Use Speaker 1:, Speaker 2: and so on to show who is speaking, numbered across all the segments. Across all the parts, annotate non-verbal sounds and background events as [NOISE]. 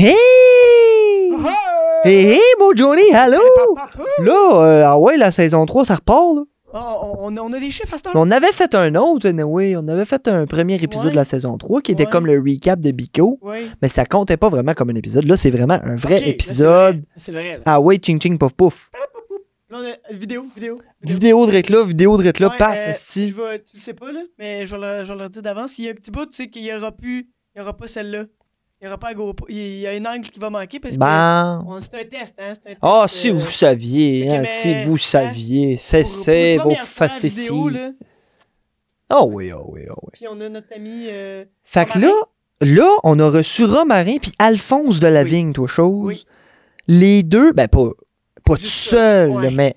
Speaker 1: Hey! Hey, hey, mon Johnny, hello! Là, euh, ah ouais, la saison 3, ça repart, là.
Speaker 2: Oh, on, on a des chiffres à cette heure.
Speaker 1: On avait fait un autre, oui, on avait fait un premier épisode
Speaker 2: Ouais.
Speaker 1: de la saison 3 qui était
Speaker 2: Ouais.
Speaker 1: comme le recap de Bico, mais ça comptait pas vraiment comme un épisode. Là, c'est vraiment un vrai épisode.
Speaker 2: C'est vrai, là.
Speaker 1: Ah ouais, ching ching pouf pouf.
Speaker 2: Là, on a vidéo, vidéo.
Speaker 1: Vidéo de Recla, vidéo de
Speaker 2: Ouais,
Speaker 1: paf,
Speaker 2: euh, je vais- Tu le sais pas, là, mais je vais leur, je vais leur dire d'avance. S'il y a un petit bout, tu sais qu'il y aura plus. Il y aura pas celle-là. Il y aura pas GoPro. Il y a une angle qui va manquer parce que.
Speaker 1: Ben.
Speaker 2: on- C'est un test, hein. C'est un test.
Speaker 1: Ah,
Speaker 2: euh,
Speaker 1: si vous saviez, hein,
Speaker 2: mais,
Speaker 1: si vous
Speaker 2: hein,
Speaker 1: saviez, cessez vos facéties. Ah oui, ah oui, ah oui.
Speaker 2: Puis on a notre ami. euh,
Speaker 1: Fait que là, là, on a reçu Romarin puis Alphonse de la
Speaker 2: Oui.
Speaker 1: Vigne, toi, chose.
Speaker 2: Oui.
Speaker 1: Les deux, ben pas, pas tout seul,
Speaker 2: ouais.
Speaker 1: mais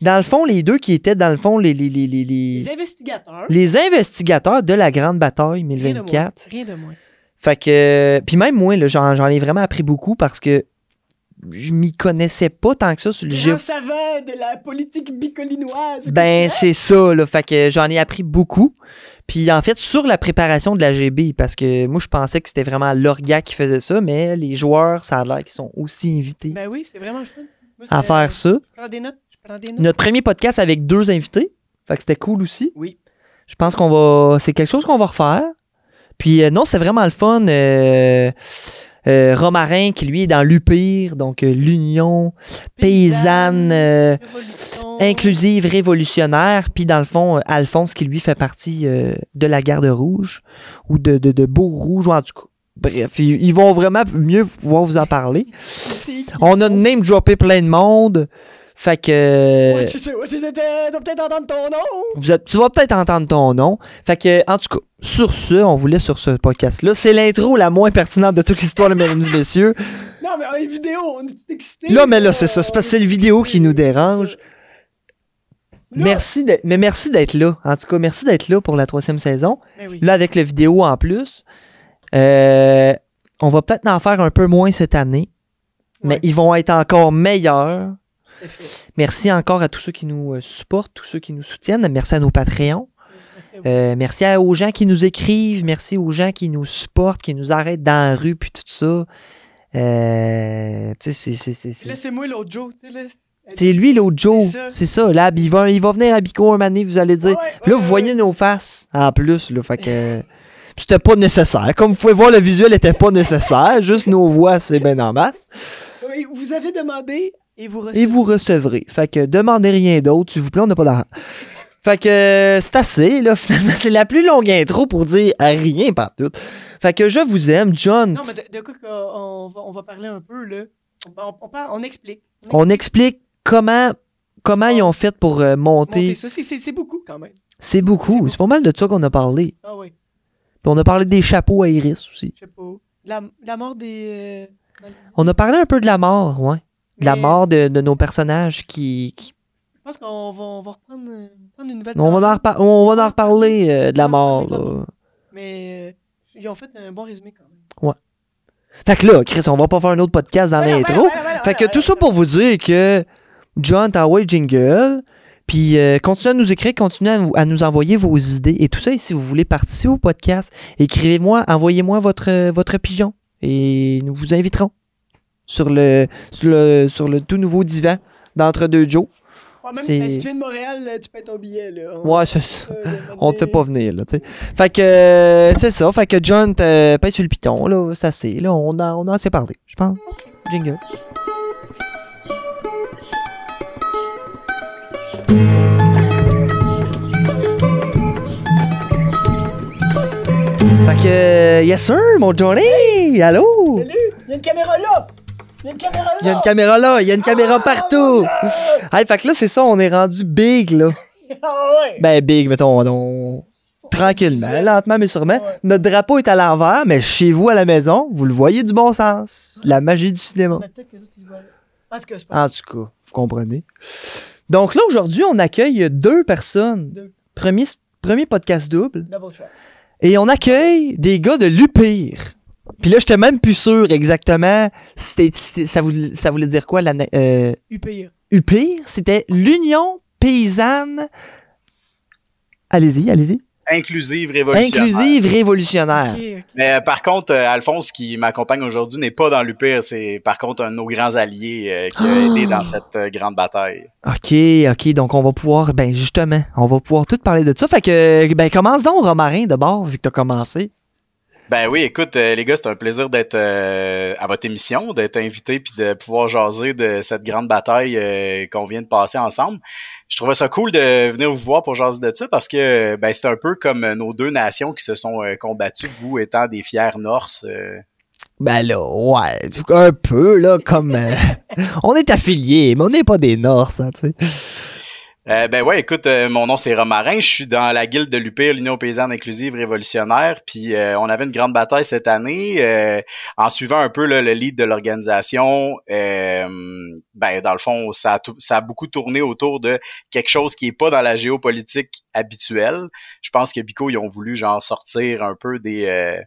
Speaker 1: dans le fond, les deux qui étaient, dans le fond, les, les, les, les, les,
Speaker 2: Les investigateurs.
Speaker 1: les investigateurs de la Grande Bataille
Speaker 2: Rien de moins.
Speaker 1: 1024.
Speaker 2: Rien de moins.
Speaker 1: Fait que, puis même moi, j'en, ai vraiment appris beaucoup parce que je m'y connaissais pas tant que ça sur le
Speaker 2: Grand
Speaker 1: géo.
Speaker 2: savant de la politique bicolinoise.
Speaker 1: Ben, c'est ça, là. Fait que j'en ai appris beaucoup. Puis en fait, sur la préparation de la GB, parce que moi, je pensais que c'était vraiment l'orga qui faisait ça, mais les joueurs, ça a l'air qu'ils sont aussi invités
Speaker 2: Ben oui, c'est vraiment le fun. Moi,
Speaker 1: à faire ça.
Speaker 2: Je prends des notes. Je prends des notes.
Speaker 1: Notre premier podcast avec deux invités. Fait que c'était cool aussi.
Speaker 2: Oui.
Speaker 1: Je pense qu'on va. C'est quelque chose qu'on va refaire. Puis euh, non, c'est vraiment le fun. Euh, euh, Romarin, qui lui est dans l'UPIR, donc l'Union paysanne
Speaker 2: Révolution.
Speaker 1: inclusive révolutionnaire. Puis dans le fond, Alphonse, qui lui fait partie de la Garde Rouge ou de, de, de Beau-Rouge, ou en tout cas. Bref, ils, ils vont vraiment mieux pouvoir vous en parler. On a name droppé plein de monde. Fait que. euh,
Speaker 2: Ouais, tu tu tu vas peut-être entendre ton nom.
Speaker 1: Vous êtes- tu vas peut-être entendre ton nom. Fait que, en tout cas, sur ce, on vous laisse sur ce podcast-là. C'est l'intro la moins pertinente de toute l'histoire, de mesdames et messieurs.
Speaker 2: Non, mais est vidéo, on est tout excités.
Speaker 1: Là, mais là, c'est ça. C'est parce que c'est le vidéo qui nous dérange.
Speaker 2: Là-
Speaker 1: Merci d'être, mais merci d'être là. En tout cas, merci d'être là pour la troisième saison.
Speaker 2: Ben oui.
Speaker 1: Là, avec la vidéo en plus. Euh, on va peut-être en faire un peu moins cette année, mais ils vont être encore meilleurs. [LAUGHS] Merci encore à tous ceux qui nous euh, supportent, tous ceux qui nous soutiennent. Merci à nos Patreons. [LAUGHS] Euh, merci à- aux gens qui nous écrivent, merci aux gens qui nous supportent, qui nous arrêtent dans la rue, puis tout ça. Euh, tu sais, c'est-
Speaker 2: moi l'autre Joe,
Speaker 1: c'est lui l'autre Joe,
Speaker 2: C'est ça.
Speaker 1: Là, il va, il va venir à Bico un donné, vous allez dire.
Speaker 2: Ouais,
Speaker 1: là,
Speaker 2: ouais,
Speaker 1: vous
Speaker 2: ouais.
Speaker 1: voyez nos faces en plus, là, fait que [LAUGHS] c'était pas nécessaire. Comme vous pouvez voir, le visuel était pas nécessaire, juste nos voix, c'est bien en masse.
Speaker 2: Vous avez demandé et vous recevez.
Speaker 1: Et vous recevrez. Fait que demandez rien d'autre, s'il vous plaît, on n'a pas d'argent. Fait que euh, c'est assez, là, [LAUGHS] finalement. C'est la plus longue intro pour dire rien partout. Fait que je vous aime, John.
Speaker 2: Non, mais de, de quoi qu'on va, on va parler un peu, là? On, on, on, parle- on explique.
Speaker 1: On explique comment, comment ils ont fait pour euh, monter.
Speaker 2: Monter ça, c'est- beaucoup quand même.
Speaker 1: C'est beaucoup. C'est pas mal de ça qu'on a parlé.
Speaker 2: Ah oui,
Speaker 1: Puis on a parlé des chapeaux à Iris aussi.
Speaker 2: je sais pas. La, la mort des. euh,
Speaker 1: On a parlé un peu de la mort, ouais. De la mort de, de nos personnages qui. qui-
Speaker 2: Je pense qu'on va, on va reprendre, euh, prendre une nouvelle.
Speaker 1: On, va en on va en reparler euh, de la mort, là.
Speaker 2: Mais euh, ils ont fait un bon résumé quand même.
Speaker 1: Fait que là, Chris, on va pas faire un autre podcast dans
Speaker 2: Voilà,
Speaker 1: l'intro.
Speaker 2: voilà, voilà, voilà,
Speaker 1: Fait que tout ça pour vous dire que John Taway Jingle, puis euh, continuez à nous écrire, continuez à, nous- à nous envoyer vos idées et tout ça. Et si vous voulez participer au podcast, écrivez-moi, envoyez-moi votre, votre pigeon et nous vous inviterons sur le, sur le, sur le tout nouveau divan d'entre deux Joe.
Speaker 2: Ouais, même
Speaker 1: c'est-
Speaker 2: si tu viens de Montréal, là, tu payes ton billet. Là. On-
Speaker 1: Ouais, c'est ça.
Speaker 2: euh,
Speaker 1: On te fait pas venir, là, tu sais. Fait que, euh, c'est ça. Fait que John, paye sur le piton, là, c'est assez. Là, on a, on a assez parlé, je pense. Jingle. Fait que, euh, yes sir, mon Johnny! Allô?
Speaker 2: Salut! Il y a une caméra là! Il y a une caméra là!
Speaker 1: Il y a une caméra là, il y a une caméra partout! [LAUGHS] Hey, fait que là, c'est ça, on est rendu big, là. [LAUGHS]
Speaker 2: Ah ouais!
Speaker 1: Ben, big, mettons, on- tranquillement, lentement mais sûrement.
Speaker 2: Ouais.
Speaker 1: Notre drapeau est à l'envers, mais chez vous à la maison, vous le voyez du bon sens. La magie du cinéma.
Speaker 2: En tout cas, c'est pas
Speaker 1: En tout cas, vous comprenez. Donc là, aujourd'hui, on accueille deux personnes.
Speaker 2: Deux.
Speaker 1: Premier, premier podcast double.
Speaker 2: double track.
Speaker 1: Et on accueille des gars de l'UPIR. Puis là, j'étais même plus sûr exactement c'était, c'était- ça, voulait, ça voulait dire quoi, la, euh,
Speaker 2: UPIR.
Speaker 1: UPIR. C'était l'Union paysanne. Allez-y, allez-y.
Speaker 3: inclusive révolutionnaire.
Speaker 1: Inclusive révolutionnaire.
Speaker 3: Mais euh, par contre, euh, Alphonse, qui m'accompagne aujourd'hui, n'est pas dans l'UPIR. C'est par contre un de nos grands alliés euh, qui a
Speaker 1: Ah!
Speaker 3: aidé dans cette euh, grande bataille.
Speaker 1: OK, OK, donc on va pouvoir, ben justement, on va pouvoir tout parler de ça. Fait que, ben commence donc, Romarin, d'abord, vu que t'as commencé.
Speaker 3: Ben oui, écoute, euh, les gars, c'est un plaisir d'être euh, à votre émission, d'être invité puis de pouvoir jaser de cette grande bataille euh, qu'on vient de passer ensemble. Je trouvais ça cool de venir vous voir pour jaser de ça parce que ben c'est un peu comme nos deux nations qui se sont euh, combattues, vous étant des fiers Norse. euh.
Speaker 1: Ben là, ouais, un peu, là, comme... euh, [LAUGHS] on est affiliés, mais on n'est pas des Norse, hein, tu sais.
Speaker 3: Euh, ben ouais, écoute, euh, mon nom c'est Romarin, je suis dans la guilde de l'UPIR, l'Union paysanne inclusive révolutionnaire, puis euh, on avait une grande bataille cette année euh, en suivant un peu là, le lead de l'organisation. euh, ben dans le fond, ça a, tou- ça a beaucoup tourné autour de quelque chose qui est pas dans la géopolitique habituelle. Je pense que Bico ils ont voulu genre sortir un peu des euh,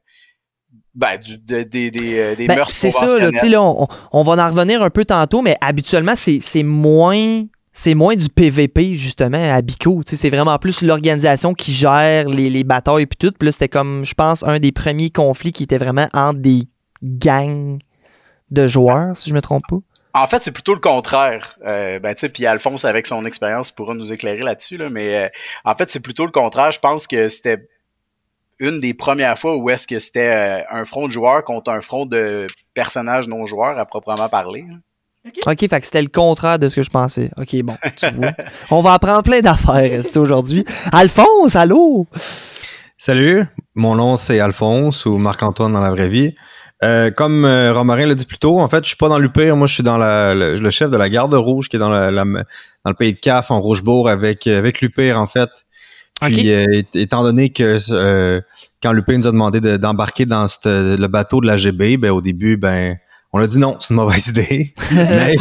Speaker 3: ben, du, de- des des des
Speaker 1: Ben,
Speaker 3: mœurs
Speaker 1: c'est ça, là, tu sais,
Speaker 3: conventionnelles.
Speaker 1: là, on, on va en revenir un peu tantôt, mais habituellement, c'est c'est moins... C'est moins du PVP, justement, à Bico. C'est vraiment plus l'organisation qui gère les, les batailles puis tout. Puis là, c'était comme, je pense, un des premiers conflits qui était vraiment entre des gangs de joueurs, si je me trompe pas.
Speaker 3: En fait, c'est plutôt le contraire. Euh, ben, tu puis Alphonse, avec son expérience, pourra nous éclairer là-dessus, là, mais euh, en fait, c'est plutôt le contraire. Je pense que c'était une des premières fois où est-ce que c'était euh, un front de joueurs contre un front de personnages non joueurs à proprement parler.
Speaker 1: OK, fait que c'était le contraire de ce que je pensais. OK, bon, tu vois. On va apprendre plein d'affaires c'est aujourd'hui? Alphonse, allô?
Speaker 4: Salut, mon nom c'est Alphonse ou Marc-Antoine dans la vraie vie. Euh, comme euh, Romarin l'a dit plus tôt, en fait, je suis pas dans l'UPIR, moi je suis dans la, le, le chef de la garde rouge qui est dans, la, la- dans le pays de CAF en Rochebourg avec, avec l'UPIR en fait. Puis
Speaker 1: OK.
Speaker 4: euh, étant donné que euh, quand l'UPIR nous a demandé de- d'embarquer dans cette- le bateau de la GB, ben au début, ben on a dit non, c'est une mauvaise idée. [LAUGHS] mais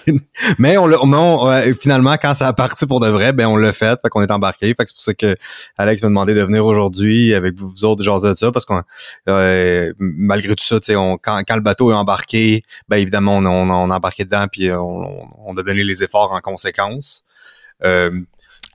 Speaker 4: [LAUGHS] mais on l'a, mais on- ouais, finalement, quand ça a parti pour de vrai, ben on l'a fait, fait qu'on est embarqué. Fait que c'est pour ça que Alex m'a demandé de venir aujourd'hui avec vous, autres jaser de ça, parce qu'on euh, malgré tout ça, tu sais, on, quand, quand le bateau est embarqué, ben évidemment on, on, on a embarqué dedans, puis on, on a donné les efforts en conséquence. Euh,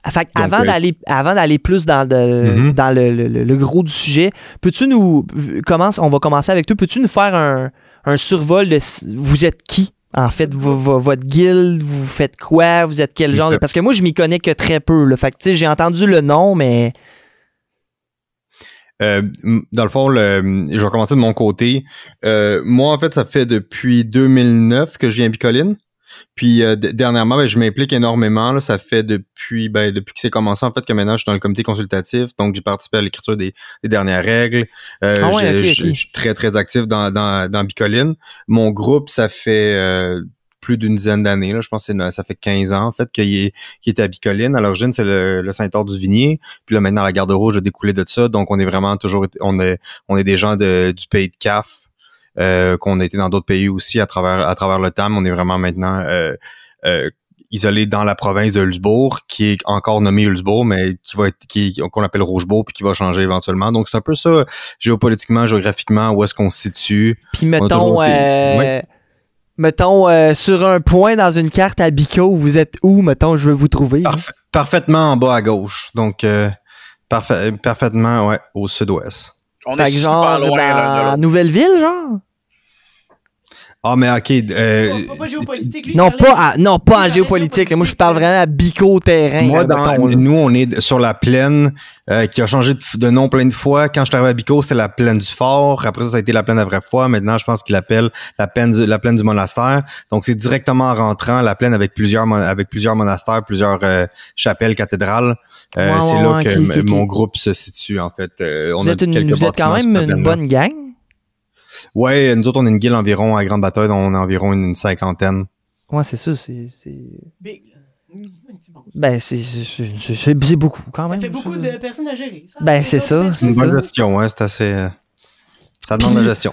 Speaker 1: Fait que
Speaker 4: Donc,
Speaker 1: avant
Speaker 4: euh,
Speaker 1: d'aller avant d'aller plus dans, de-
Speaker 4: Mhm.
Speaker 1: dans le, le- le- le gros du sujet, peux-tu nous commence, on va commencer avec toi, peux-tu nous faire un, un survol de vous êtes qui en fait? Vo- vo- votre guilde, vous faites quoi, vous êtes quel genre de parce que moi je m'y connais que très peu là. Fait que tu sais, j'ai entendu le nom mais
Speaker 4: Euh, dans le fond, le, je vais commencer de mon côté. Euh, moi, en fait, ça fait depuis 2009 que je viens à Bicoline. Puis euh, dernièrement, ben, je m'implique énormément. Là, ça fait depuis ben, depuis que c'est commencé, en fait, que maintenant je suis dans le comité consultatif. Donc, j'ai participé à l'écriture des, des dernières règles. Euh,
Speaker 1: Ah ouais,
Speaker 4: je, suis très, très actif dans, dans, dans Bicoline. Mon groupe, ça fait euh, plus d'une dizaine d'années. Là, je pense que c'est- ça fait 15 ans, en fait, qu'il est, qu'il est à Bicoline. À l'origine, c'est le, le Saint-Or-du-Vignier. Puis là, maintenant, la garde rouge a découlé de ça. Donc, on est vraiment toujours, on est, on est des gens de, du pays de CAF, euh, qu'on a été dans d'autres pays aussi à travers, à travers le temps. mais On est vraiment maintenant euh, euh, isolé dans la province de Hulsbourg, qui est encore nommé Hulsbourg, mais qui va être, qui, qu'on appelle Rougebourg, puis qui va changer éventuellement. Donc, c'est un peu ça, géopolitiquement, géographiquement, où est-ce qu'on se situe.
Speaker 1: puis
Speaker 4: On a
Speaker 1: mettons
Speaker 4: toujours été- Ouais.
Speaker 1: mettons euh, sur un point dans une carte à Bico, vous êtes où mettons je veux vous trouver.
Speaker 4: Parfa- parfaitement en bas à gauche. Donc, euh, parfait, parfaitement, ouais, au sud-ouest.
Speaker 3: On
Speaker 1: Fait
Speaker 3: est
Speaker 1: que
Speaker 3: super
Speaker 1: genre
Speaker 3: loin l'un de
Speaker 1: dans
Speaker 3: l'autre.
Speaker 1: Nouvelle-Ville genre?
Speaker 4: Ah, mais ok. euh,
Speaker 2: Pas, pas, pas géopolitique, lui. il
Speaker 1: Non, pas, à- non, pas en géopolitique. là. Moi, je parle vraiment à bico-terrain.
Speaker 4: Moi,
Speaker 1: là,
Speaker 4: dans-
Speaker 1: mettons,
Speaker 4: nous, on est sur la plaine euh, qui a changé de, de nom plein de fois. Quand je suis arrivé à Bico, c'était la plaine du Fort. Après ça, ça a été la plaine de vraie foi. Maintenant, je pense qu'il l'appelle la plaine du, la plaine du monastère. Donc, c'est directement en rentrant la plaine avec plusieurs, avec plusieurs monastères, plusieurs euh, chapelles, cathédrales. Euh,
Speaker 1: Ouais,
Speaker 4: c'est
Speaker 1: ouais,
Speaker 4: là
Speaker 1: ouais,
Speaker 4: que mon groupe se situe, en fait. Euh, on
Speaker 1: Vous
Speaker 4: a
Speaker 1: êtes, une-
Speaker 4: quelques
Speaker 1: vous êtes quand même une bonne gang?
Speaker 4: Ouais, nous autres, on est une guilde environ à Grande Bataille, on est environ une cinquantaine.
Speaker 1: Ouais, c'est ça. C'est, c'est...
Speaker 2: Big.
Speaker 1: Ben, c'est, c'est, c'est- c'est- c'est beaucoup quand
Speaker 2: Ça
Speaker 1: même.
Speaker 2: fait beaucoup
Speaker 1: ça.
Speaker 2: de personnes à gérer. Ça.
Speaker 1: Ben, c'est ça,
Speaker 4: C'est une bonne
Speaker 1: ça.
Speaker 4: gestion, hein, c'est assez... euh, ça demande de
Speaker 1: Puis-
Speaker 4: la gestion.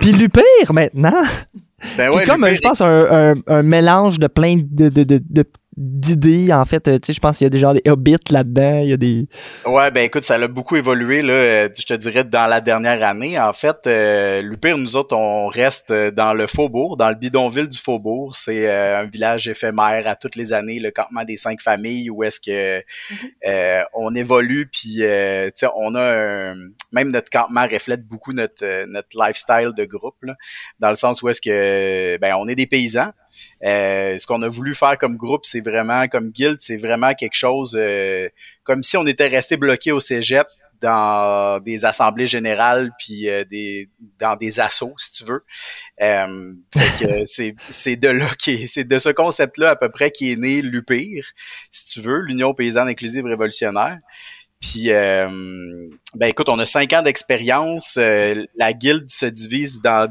Speaker 1: Puis l'UPIR, maintenant,
Speaker 3: Ben ouais,
Speaker 1: est comme, euh, je pense, un, un, un mélange de plein de, de, de, de, d'idées. En fait, euh, tu sais, je pense qu'il y a des gens des hobbits là-dedans. Il y a des.
Speaker 3: Ouais, ben écoute, ça a beaucoup évolué, là, euh, je te dirais, dans la dernière année. En fait, euh, Lupire, nous autres, on reste dans le Faubourg, dans le bidonville du Faubourg. C'est un village éphémère à toutes les années, le campement des cinq familles, où est-ce que on évolue, puis tu sais, on a même notre campement reflète beaucoup notre notre lifestyle de groupe, là, dans le sens où est-ce que ben on est des paysans. Euh, ce qu'on a voulu faire comme groupe, c'est vraiment, comme guild, c'est vraiment quelque chose euh, comme si on était resté bloqué au cégep dans des assemblées générales puis euh, des dans des assauts si tu veux. [LAUGHS] c'est c'est de là qui c'est de ce concept là à peu près qui est né l'UPIR si tu veux, l'Union paysanne inclusive révolutionnaire. Puis, ben écoute, on a cinq ans d'expérience. la guilde se divise dans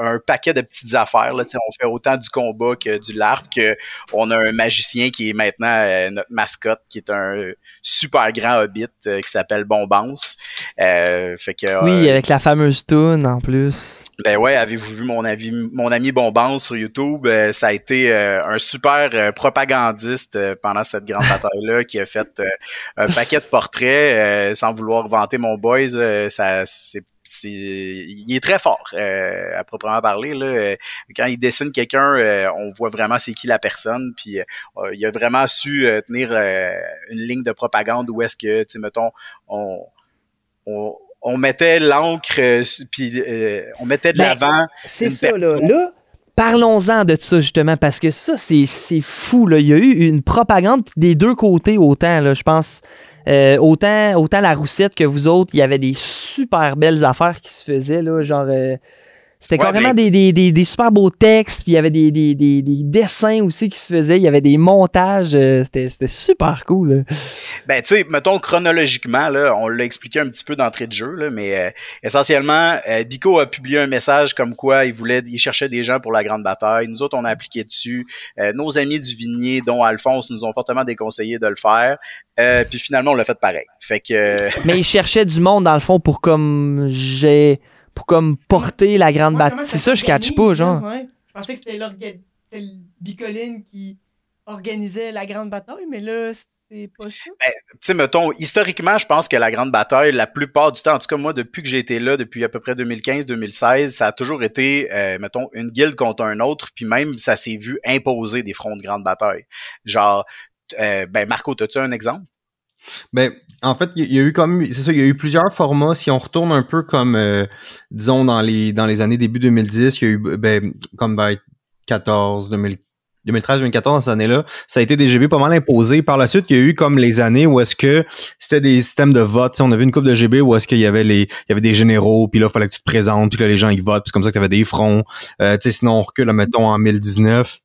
Speaker 3: un paquet de petites affaires. Là, on fait autant du combat que du LARP, que on a un magicien qui est maintenant euh, notre mascotte, qui est un super grand hobbit euh, qui s'appelle Bombance. Euh, fait que,
Speaker 1: oui, avec la fameuse tune en plus.
Speaker 3: Ben ouais, avez-vous vu mon, avis, mon ami Bombance sur YouTube? ça a été un super propagandiste pendant cette grande [LAUGHS] bataille-là qui a fait un paquet de portraits sans vouloir vanter mon boys. ça c'est il est très fort euh, à proprement parler là. Euh, quand il dessine quelqu'un, euh, on voit vraiment c'est qui la personne. Puis il a vraiment su tenir une ligne de propagande où est-ce que, tu mettons, on, on, mettait l'encre, puis on mettait de ben, l'avant.
Speaker 1: C'est ça là. Là, Parlons-en de ça justement parce que ça c'est fou là. Il y a eu une propagande des deux côtés autant là. Je pense euh, autant, autant la roussette que vous autres, il y avait des super belles affaires qui se faisaient, là, genre. Euh, c'était carrément des, des, des, super beaux textes, puis il y avait des, des, des, dessins aussi qui se faisaient, il y avait des montages, euh, c'était, c'était super cool.
Speaker 3: Ben, tu sais, mettons chronologiquement, là, on l'a expliqué un petit peu d'entrée de jeu, là, mais essentiellement, Bico a publié un message comme quoi il voulait, il cherchait des gens pour la grande bataille. Nous autres, on a appliqué dessus. nos amis du Vignier, dont Alphonse, nous ont fortement déconseillé de le faire. Euh, puis finalement, on l'a fait pareil. Fait que.
Speaker 1: Mais il cherchait du monde dans le fond pour comme j'ai pour comme porter la grande bataille. C'est ça, je catch pas, genre.
Speaker 2: Ouais. Je pensais que c'était le Bicoline qui organisait la grande bataille, mais là, c'est pas ça.
Speaker 3: Ben, tu sais, mettons, historiquement, je pense que la grande bataille, la plupart du temps, en tout cas moi, depuis que j'ai été là, depuis à peu près 2015-2016, ça a toujours été, euh, mettons, une guilde contre un autre, puis même ça s'est vu imposer des fronts de grande bataille. Genre, euh, ben Marco, as-tu un exemple?
Speaker 4: Ben, en fait, il y, a eu comme, c'est ça, il y a eu plusieurs formats. Si on retourne un peu comme, euh, disons, dans les, dans les années début 2010, il y a eu, ben, comme ben, 14, 2013, 2014, ces années-là, ça a été des GB pas mal imposé. Par la suite, il y a eu comme les années où est-ce que c'était des systèmes de vote. on avait une coupe de GB où est-ce qu'il y avait les, il y avait des généraux, puis là, il fallait que tu te présentes, puis là, les gens, ils votent, puis comme ça que tu avais des fronts. Euh, sinon, on recule, mettons, en 2019.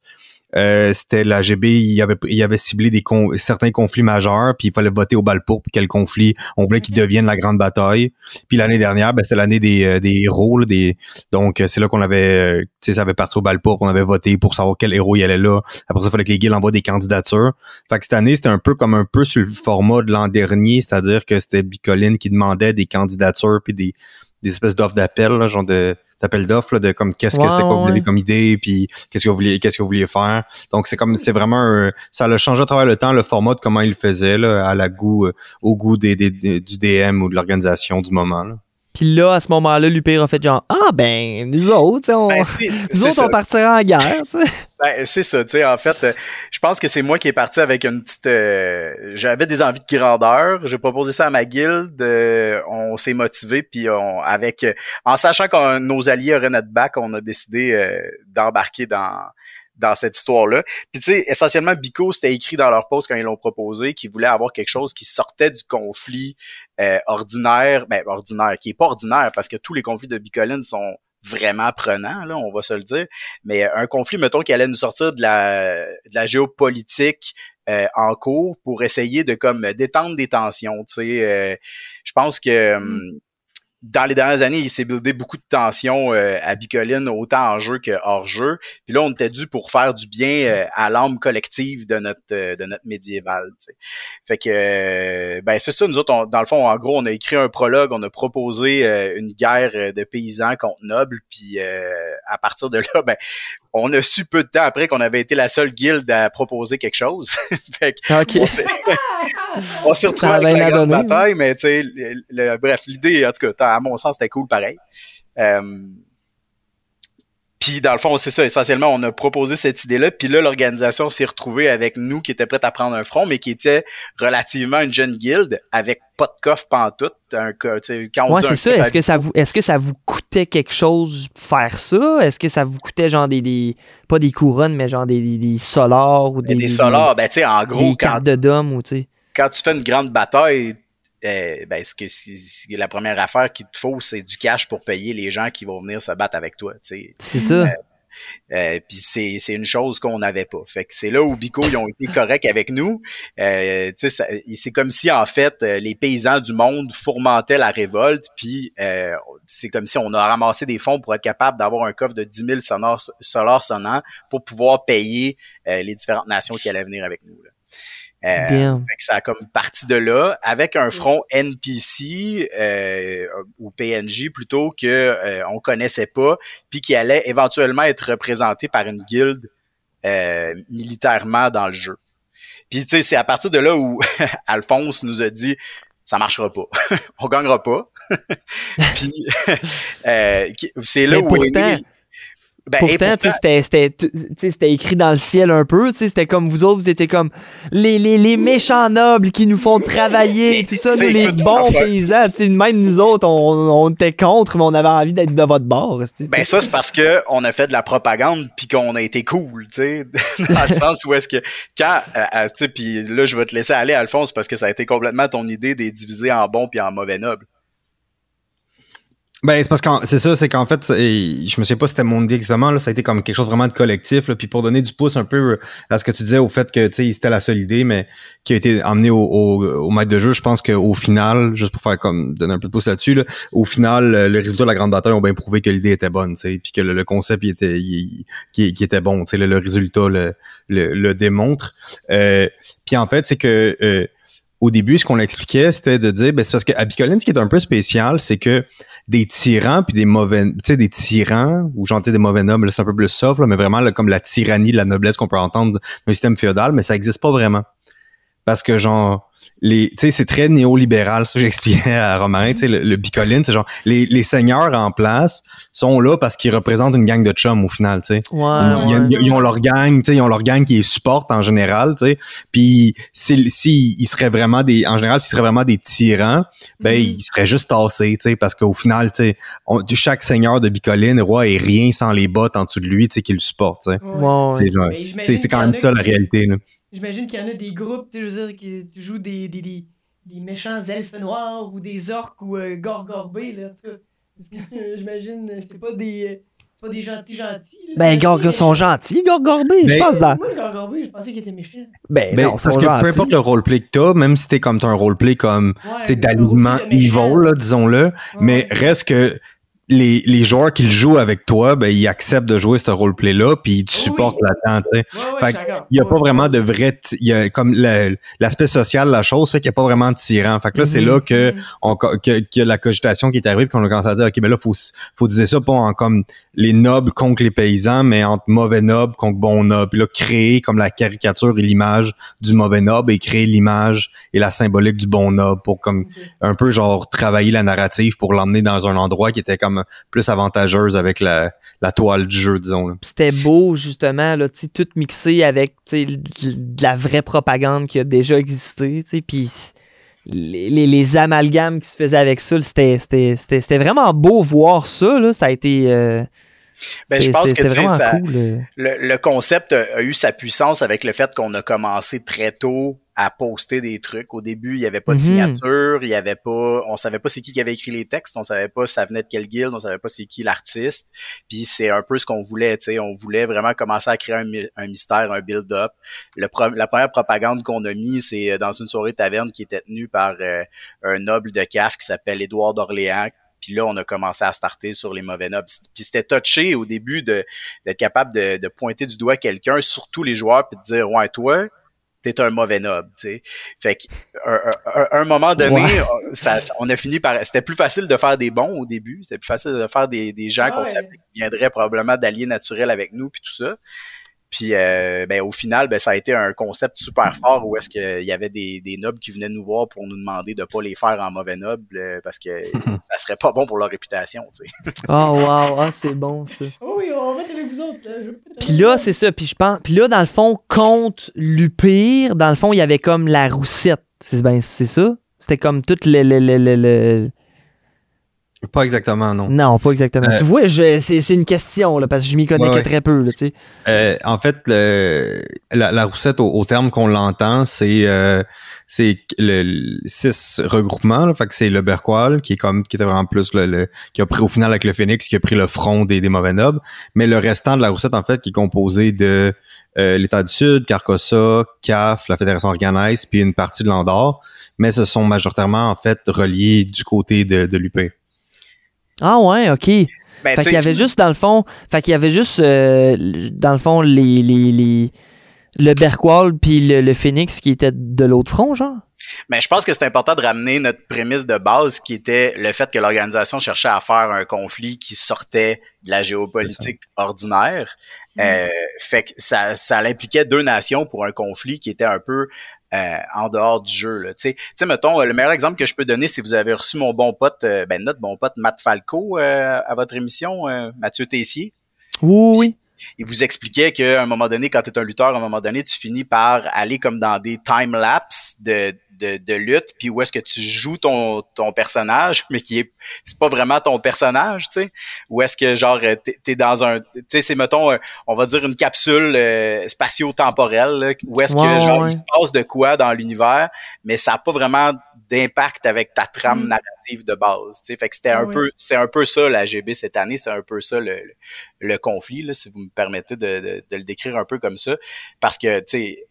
Speaker 4: Euh, c'était la GB, il avait, il avait ciblé des certains conflits majeurs, puis il fallait voter au bal pour quel conflit on voulait qu'il devienne la grande bataille. Puis l'année dernière, ben, c'était l'année des, euh, des héros, des donc c'est là qu'on avait, tu sais, ça avait parti au bal pour, on avait voté pour savoir quel héros il allait là. Après ça, il fallait que les guilds envoient des candidatures. Fait que cette année, c'était un peu comme un peu sur le format de l'an dernier, c'est-à-dire que c'était Bicoline qui demandait des candidatures puis des, des espèces d'offres d'appel, genre de d'appel d'offres de comme qu'est-ce que c'était quoi vous voulez comme idée puis qu'est-ce que vous vouliez qu'est-ce que vous vouliez faire donc c'est comme c'est vraiment ça a changé à travers le temps le format de comment il le faisait là, à la goût euh, au goût des, des, du DM ou de l'organisation du moment là.
Speaker 1: Puis là, à ce moment-là, l'UPR a fait genre Ah ben, nous autres, on, ben, [LAUGHS] nous autres, on partira en guerre, tu sais.
Speaker 3: Ben, c'est ça, tu sais, en fait, euh, je pense que c'est moi qui est parti avec une petite... Euh, j'avais des envies de grandeur, j'ai proposé ça à ma guilde, euh, on s'est motivé, puis on, avec... en sachant que nos alliés auraient notre bac, on a décidé d'embarquer dans dans cette histoire-là. Puis tu sais, essentiellement, Bico, c'était écrit dans leur poste quand ils l'ont proposé, qu'ils voulaient avoir quelque chose qui sortait du conflit euh, ordinaire, ben ordinaire, qui est pas ordinaire parce que tous les conflits de Bicoline sont vraiment prenants, là, on va se le dire. Mais un conflit, mettons, qui allait nous sortir de la, de la géopolitique euh, en cours pour essayer de comme détendre des tensions. Tu sais, euh, je pense que hum, mm dans les dernières années, il s'est buildé beaucoup de tensions euh, à Bicoline, autant en jeu que hors jeu. Puis là, on était dû pour faire du bien euh, à l'âme collective de notre euh, de notre médiéval. Fait que ben c'est ça, nous autres, dans le fond, en gros, on a écrit un prologue, on a proposé une guerre de paysans contre nobles, puis à partir de là, [LAUGHS] ben, on a su peu de temps après qu'on avait été la seule guilde à proposer quelque chose. [LAUGHS] fait que
Speaker 1: OK.
Speaker 3: on s'est- [LAUGHS] on s'est retrouvé
Speaker 1: Ça a
Speaker 3: avec la grande bataille, mais tu sais, bref, l'idée, en tout cas, à mon sens, c'était cool pareil. Euh, puis dans le fond, c'est ça, essentiellement, on a proposé cette idée-là, puis là, l'organisation s'est retrouvée avec nous qui étaient prêts à prendre un front, mais qui était relativement une jeune guilde, avec pas de coffre pantoute. Un, quand on
Speaker 1: Ouais, c'est ça. Est-ce que ça vous est-ce que ça vous coûtait quelque chose faire ça? Est-ce que ça vous coûtait genre des, des pas des couronnes, mais genre des, des, des solars ou des,
Speaker 3: des, solars, ben tu sais, en gros,
Speaker 1: des
Speaker 3: quand,
Speaker 1: cartes de dôme ou tu sais?
Speaker 3: quand tu fais une grande bataille, euh, ben ce que la première affaire qu'il te faut, c'est du cash pour payer les gens qui vont venir se battre avec toi. tu sais.
Speaker 1: C'est ça.
Speaker 3: Euh, puis c'est, c'est une chose qu'on n'avait pas. Fait que c'est là où Bico ils ont été corrects avec nous. Euh, tu sais, ça- c'est comme si en fait euh, les paysans du monde fourmentaient la révolte. Puis euh, c'est comme si on a ramassé des fonds pour être capable d'avoir un coffre de 10 000 sonores, solars sonnants pour pouvoir payer euh, les différentes nations qui allaient venir avec nous. Là. Euh, fait que ça a comme parti de là, avec un front NPC euh, ou PNJ plutôt que euh, on connaissait pas, puis qui allait éventuellement être représenté par une guilde euh, militairement dans le jeu. Puis tu sais, c'est à partir de là où [LAUGHS] Alphonse nous a dit ça marchera pas, [LAUGHS] on gagnera pas. [LAUGHS] puis euh, c'est là
Speaker 1: Mais
Speaker 3: où
Speaker 1: pourtant-
Speaker 3: est né- Ben,
Speaker 1: Pourtant,
Speaker 3: pourtant-
Speaker 1: c'était- c'était tu sais, c'était écrit dans le ciel un peu. tu sais, C'était comme vous autres, vous étiez comme les, les, les méchants nobles qui nous font travailler et tout ça. [LAUGHS] Nous, les bons paysans. tu sais, Même nous autres, on, on était contre, mais on avait envie d'être de votre bord.
Speaker 3: Ben ça c'est parce que on a fait de la propagande puis qu'on a été cool, tu sais, [LAUGHS] dans le sens où est-ce que quand euh, euh, tu sais puis là je vais te laisser aller Alphonse parce que ça a été complètement ton idée de diviser en bons puis en mauvais nobles.
Speaker 4: Ben, c'est parce que c'est ça, c'est qu'en fait, je me sais pas si c'était mon idée exactement, là, ça a été comme quelque chose vraiment de collectif, là, puis pour donner du pouce un peu euh, à ce que tu disais au fait que, c'était la seule idée, mais qui a été emmenée au, au, maître de jeu, je pense qu'au final, juste pour faire comme, donner un peu de pouce là-dessus, là, au final, euh, le résultat de la grande bataille ont bien prouvé que l'idée était bonne, puis que le, concept, il était, il- était bon, le, le résultat le, le, le démontre. Euh, puis en fait, c'est que, euh, au début, ce qu'on expliquait, c'était de dire, ben, c'est parce que à Bicoline, ce qui est un peu spécial, c'est que des tyrans puis des mauvais, tu sais, des tyrans, ou j'en dis des mauvais nobles, c'est un peu plus soft, là, mais vraiment comme la tyrannie de la noblesse qu'on peut entendre dans le système féodal, mais ça existe pas vraiment. Parce que genre, les, tu sais, c'est très néolibéral, ça [LAUGHS] j'expliquais à Romarin, tu sais, le, le bicoline, c'est genre, les, les seigneurs en place sont là parce qu'ils représentent une gang de chums au final, tu sais.
Speaker 1: Ouais,
Speaker 4: Ils,
Speaker 1: ouais.
Speaker 4: ils- ils ont leur gang, tu sais, ils ont leur gang qui les supporte en général, tu sais. Puis s'ils si, ils seraient vraiment des, en général, s'ils seraient vraiment des tyrans, ben
Speaker 2: Mhm.
Speaker 4: ils seraient juste tassés, tu sais, parce qu'au final, tu sais, on- chaque seigneur de Bicoline, roi, est rien sans les bottes en dessous de lui, tu sais, qui le supportent, tu sais.
Speaker 2: Ouais.
Speaker 1: Ouais, ouais.
Speaker 4: C'est c'est quand même ça la réalité, là.
Speaker 2: J'imagine qu'il y en a des groupes, tu sais, je veux dire, qui jouent des, des, des, des méchants elfes noirs ou des orques ou euh, gorgorbés, là, en tout cas. Parce que j'imagine, euh, c'est pas des, euh, c'est pas des gentils gentils. là.
Speaker 1: Ben, Gorg sont gentils, Gorgorbé, je pense. Dans...
Speaker 2: Moi, gorgorbé, je pensais qu'il était méchant.
Speaker 1: Ben,
Speaker 4: Ben,
Speaker 1: non,
Speaker 4: parce que peu importe le roleplay que t'as, même si t'es comme t'as un roleplay comme,
Speaker 2: Ouais,
Speaker 4: tu sais, d'alignement evil, disons-le,
Speaker 2: Ouais.
Speaker 4: mais reste que les, les joueurs qui le jouent avec toi, ben, ils acceptent de jouer ce roleplay-là, puis ils te
Speaker 2: Oui,
Speaker 4: supportent
Speaker 2: oui.
Speaker 4: là-dedans,
Speaker 2: d'accord.
Speaker 4: Il y a pas vraiment de vrai, il y a comme l'aspect social de la chose fait qu'il y a pas vraiment de tyran. Fait que là, c'est
Speaker 1: Mhm.
Speaker 4: là que
Speaker 2: Mhm.
Speaker 4: on co- que- a la cogitation qui est arrivée, puis qu'on a commencé à dire, ok, ben là, faut faut dire ça pas en comme les nobles contre les paysans, mais entre mauvais nobles contre bons nobles. Puis là, créer comme la caricature et l'image du mauvais noble et créer l'image et la symbolique du bon noble pour comme
Speaker 2: Ok.
Speaker 4: un peu genre travailler la narrative pour l'emmener dans un endroit qui était comme plus avantageuse avec la, la toile du jeu, disons. là.
Speaker 1: C'était beau, justement, là, tu sais, tout mixé avec tu sais, de la vraie propagande qui a déjà existé. tu sais, Puis les, les- les amalgames qui se faisaient avec ça, là, c'était c'était- c'était- c'était vraiment beau voir ça. Là. Ça a été. euh,
Speaker 3: Ben, je pense que, ça-
Speaker 1: cool.
Speaker 3: le, le concept a, a eu sa puissance avec le fait qu'on a commencé très tôt à poster des trucs. Au début, il y avait pas de
Speaker 1: Mhm.
Speaker 3: signature, il y avait pas, on savait pas c'est qui qui avait écrit les textes, on savait pas ça venait de quelle guilde, on savait pas c'est qui l'artiste. Puis c'est un peu ce qu'on voulait, tu sais, on voulait vraiment commencer à créer un, mystère, un build-up. Le la première propagande qu'on a mis, c'est euh, dans une soirée taverne qui était tenue par euh, un noble de CAF qui s'appelle Édouard d'Orléans. Puis là, on a commencé à starter sur les mauvais nobles. Puis c'était touché au début de d'être capable de, de pointer du doigt quelqu'un, surtout les joueurs, puis de dire ouais toi, t'es un mauvais noble, tu sais. Fait que, un, un- un moment donné,
Speaker 1: Ouais.
Speaker 3: ça, on a fini par, c'était plus facile de faire des bons au début, c'était plus facile de faire des, des gens
Speaker 2: Ah
Speaker 3: qu'on savait qui viendraient probablement d'alliés naturels avec nous, puis tout ça. Puis euh, ben, au final, ben, ça a été un concept super fort où est-ce qu'il y avait des, des nobles qui venaient nous voir pour nous demander de pas les faire en mauvais nobles euh, parce que [LAUGHS] ça serait pas bon pour leur réputation, tu sais.
Speaker 1: Oh, [LAUGHS] wow. Ah, c'est bon, ça.
Speaker 2: Oh oui, on va mettre avec vous autres. Pas
Speaker 1: Puis là, c'est ça. Puis je pense. Puis là, dans le fond, contre Lupire, dans le fond, il y avait comme la roussette. C'est ben, c'est ça? C'était comme tout le, le, le, le- le-
Speaker 4: Pas exactement, non.
Speaker 1: Non, pas exactement.
Speaker 4: Euh,
Speaker 1: tu vois, c'est une question, là, parce que je m'y connais
Speaker 4: Ouais,
Speaker 1: que très peu, là, tu sais.
Speaker 4: Euh, en fait, le- la, la roussette, au, au terme qu'on l'entend, c'est euh, c'est le, le six regroupements. Là, fait que c'est le Berqual qui est comme qui était vraiment plus le, le- qui a pris au final avec le Phoenix, qui a pris le front des, des mauvais nobles. Mais le restant de la roussette, en fait, qui est composé de euh, l'État du Sud, Carcossa, CAF, la Fédération Organaise, puis une partie de l'Andorre. Mais ce sont majoritairement en fait reliés du côté de, de l'UP.
Speaker 1: Ah ouais, ok.
Speaker 3: Ben,
Speaker 1: Fait qu'il y avait juste, dans le fond, fait qu'il y avait juste, euh, dans le fond, les, les, les- le Berqual puis le, le Phoenix qui était de l'autre front, genre?
Speaker 3: Mais je pense que c'est important de ramener notre prémisse de base qui était le fait que l'organisation cherchait à faire un conflit qui sortait de la géopolitique ordinaire. Euh, fait que ça, ça impliquait deux nations pour un conflit qui était un peu euh, en dehors du jeu. là. Tu sais, Tu sais, mettons, euh, le meilleur exemple que je peux donner, si vous avez reçu mon bon pote, euh, ben notre bon pote Matt Falco euh, à votre émission, Mathieu Tessier
Speaker 1: Oui, oui.
Speaker 3: il vous expliquait qu'à un moment donné, quand tu es un lutteur, à un moment donné, tu finis par aller comme dans des time-lapse de, de, de lutte, puis où est-ce que tu joues ton, ton personnage, [LAUGHS] mais qui est c'est pas vraiment ton personnage, tu sais. Ou est-ce que genre euh, t'es, dans un, tu sais, c'est mettons, euh, on va dire une capsule euh, spatio-temporelle, où est-ce
Speaker 1: Ouais,
Speaker 3: que genre
Speaker 1: ouais.
Speaker 3: il se passe de quoi dans l'univers, mais ça a pas vraiment d'impact avec ta trame
Speaker 2: Mm.
Speaker 3: narrative de base, tu sais. Fait que c'était un
Speaker 2: oui.
Speaker 3: peu, c'est un peu ça la GB cette année, c'est un peu ça le, le le conflit, là, si vous me permettez de, de- de le décrire un peu comme ça. Parce que, tu sais,